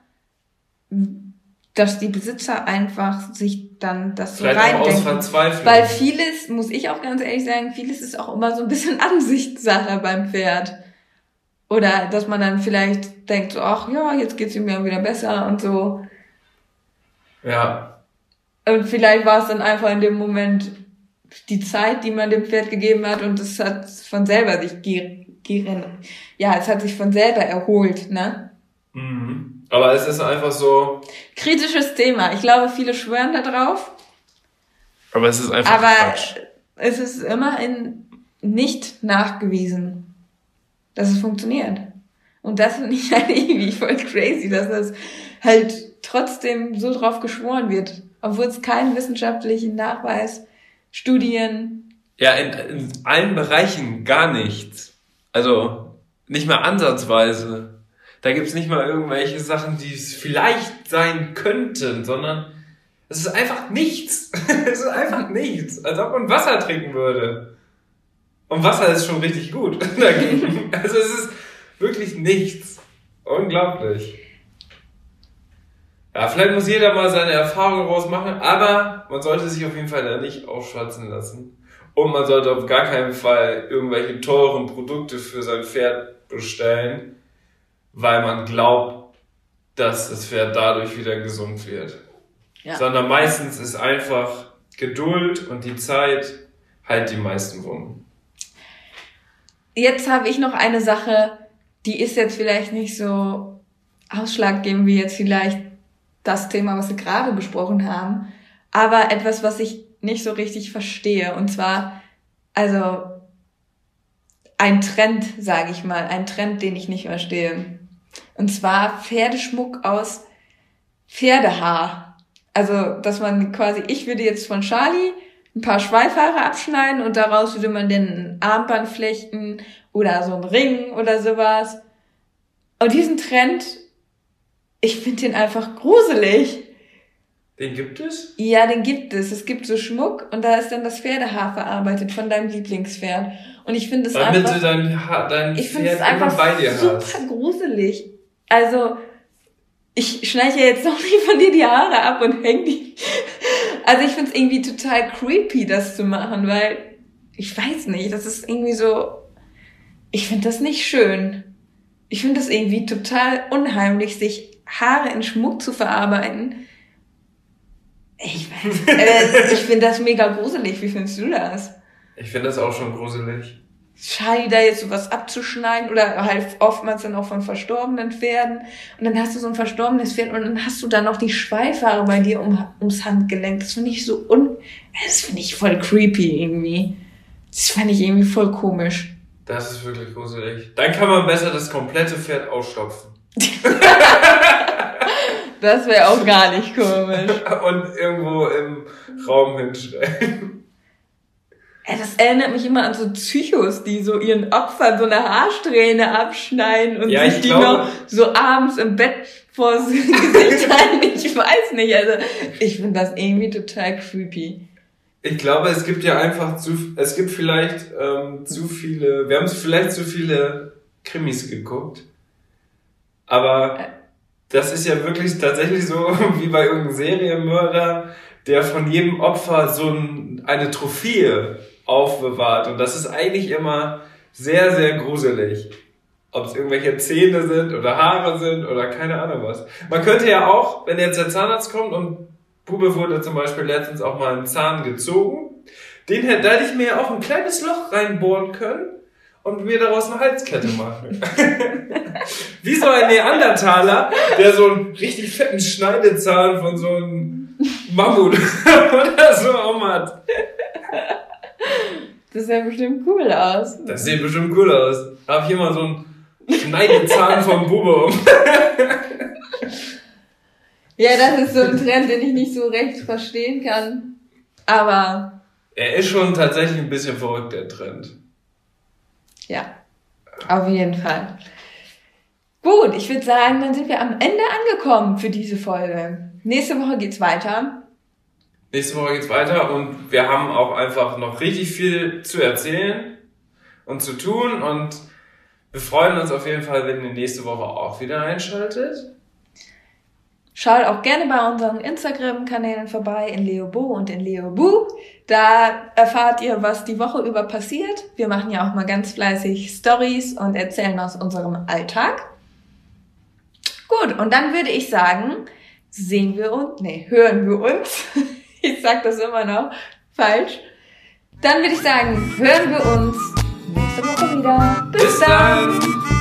Speaker 1: dass die Besitzer einfach sich dann das so
Speaker 2: Vielleicht
Speaker 1: reindenken. Weil vieles, muss ich auch ganz ehrlich sagen, vieles ist auch immer so ein bisschen Ansichtssache beim Pferd. Oder dass man dann vielleicht denkt so, ach ja, jetzt geht's ihm ja wieder besser und so.
Speaker 2: Ja,
Speaker 1: Und vielleicht war es dann einfach in dem Moment die Zeit, die man dem Pferd gegeben hat und es hat von selber sich ge ge ja, es hat sich von selber erholt, ne?
Speaker 2: mhm. aber es ist einfach so.
Speaker 1: Kritisches Thema. Ich glaube, viele schwören da drauf,
Speaker 2: Aber es ist einfach
Speaker 1: aber
Speaker 2: Quatsch.
Speaker 1: es ist immerhin nicht nachgewiesen, dass es funktioniert. Und das finde ich halt irgendwie voll crazy, dass das halt trotzdem so drauf geschworen wird, obwohl es keinen wissenschaftlichen Nachweis, Studien,
Speaker 2: Ja, in, in allen Bereichen gar nichts. Also nicht mal ansatzweise. Da gibt's nicht mal irgendwelche Sachen, die es vielleicht sein könnten, sondern es ist einfach nichts. es ist einfach nichts. Als ob man Wasser trinken würde. Und Wasser ist schon richtig gut dagegen. Also es ist wirklich nichts. Unglaublich. Ja, vielleicht muss jeder mal seine Erfahrungen rausmachen, aber man sollte sich auf jeden Fall da nicht aufschwatzen lassen. Und man sollte auf gar keinen Fall irgendwelche teuren Produkte für sein Pferd bestellen, weil man glaubt, dass das Pferd dadurch wieder gesund wird.
Speaker 1: Ja.
Speaker 2: Sondern meistens ist einfach Geduld und die Zeit halt die meisten Wunden.
Speaker 1: Jetzt habe ich noch eine Sache, die ist jetzt vielleicht nicht so ausschlaggebend wie jetzt vielleicht das Thema, was wir gerade besprochen haben, aber etwas, was ich nicht so richtig verstehe. Und zwar, also ein Trend, sage ich mal, ein Trend, den ich nicht verstehe. Und zwar Pferdeschmuck aus Pferdehaar. Also, dass man quasi, ich würde jetzt von Charlie ein paar Schweifhaare abschneiden und daraus würde man dann ein Armband flechten oder so ein Ring oder sowas. Und diesen Trend, ich finde den einfach gruselig.
Speaker 2: Den gibt es?
Speaker 1: Ja, den gibt es. Es gibt so Schmuck und da ist dann das Pferdehaar verarbeitet von deinem Lieblingspferd. Und ich finde es
Speaker 2: Damit
Speaker 1: einfach,
Speaker 2: du dein, ha dein
Speaker 1: ich finde es einfach
Speaker 2: bei dir
Speaker 1: super
Speaker 2: hast.
Speaker 1: gruselig. Also, ich schneide ja jetzt noch nicht von dir die Haare ab und häng die. Also ich finde es irgendwie total creepy, das zu machen, weil ich weiß nicht, das ist irgendwie so. Ich finde das nicht schön. Ich finde das irgendwie total unheimlich, sich Haare in Schmuck zu verarbeiten. Ich weiß, äh, ich finde das mega gruselig. Wie findest du das?
Speaker 2: Ich finde das auch schon gruselig.
Speaker 1: Charlie da jetzt sowas abzuschneiden oder halt oftmals dann auch von verstorbenen Pferden und dann hast du so ein verstorbenes Pferd und dann hast du dann noch die Schweifhaare bei dir um, ums Handgelenk. Das finde ich so un... Das finde ich voll creepy irgendwie. Das fand ich irgendwie voll komisch.
Speaker 2: Das ist wirklich gruselig. Dann kann man besser das komplette Pferd ausstopfen.
Speaker 1: Das wäre auch gar nicht komisch.
Speaker 2: Und irgendwo im Raum hinstellen.
Speaker 1: Das erinnert mich immer an so Psychos, die so ihren Opfern so eine Haarsträhne abschneiden und
Speaker 2: Ja,
Speaker 1: sich
Speaker 2: ich
Speaker 1: die
Speaker 2: glaube-
Speaker 1: noch so abends im Bett vors Gesicht halten. Ich weiß nicht, also ich finde das irgendwie total creepy.
Speaker 2: Ich glaube, es gibt ja einfach zu, es gibt vielleicht ähm, zu viele, wir haben vielleicht zu viele Krimis geguckt. Aber das ist ja wirklich tatsächlich so, wie bei irgendeinem Serienmörder, der von jedem Opfer so ein, eine Trophäe aufbewahrt. Und das ist eigentlich immer sehr, sehr gruselig. Ob es irgendwelche Zähne sind oder Haare sind oder keine Ahnung was. Man könnte ja auch, wenn jetzt der Zahnarzt kommt und Bube wurde zum Beispiel letztens auch mal einen Zahn gezogen, den hätte, da hätte ich mir ja auch ein kleines Loch reinbohren können und mir daraus eine Halskette machen. Wie so ein Neandertaler, der so einen richtig fetten Schneidezahn von so einem Mammut oder so auch hat.
Speaker 1: Das sah bestimmt cool aus.
Speaker 2: Das sieht bestimmt cool aus. Hab hier mal so einen Schneidezahn vom Bube um.
Speaker 1: Ja, das ist so ein Trend, den ich nicht so recht verstehen kann. Aber
Speaker 2: Er ist schon tatsächlich ein bisschen verrückt, der Trend.
Speaker 1: ja, auf jeden Fall. Gut, ich würde sagen, dann sind wir am Ende angekommen für diese Folge. Nächste Woche geht's weiter.
Speaker 2: Nächste Woche geht's weiter und wir haben auch einfach noch richtig viel zu erzählen und zu tun und wir freuen uns auf jeden Fall, wenn ihr nächste Woche auch wieder einschaltet.
Speaker 1: Schaut auch gerne bei unseren Instagram-Kanälen vorbei, in Leobo und in Leobu. Da erfahrt ihr, was die Woche über passiert. Wir machen ja auch mal ganz fleißig Stories und erzählen aus unserem Alltag. Gut, und dann würde ich sagen, sehen wir uns, nee, hören wir uns. ich sag das immer noch falsch. Dann würde ich sagen, hören wir uns nächste Woche wieder. Bis, Bis dann.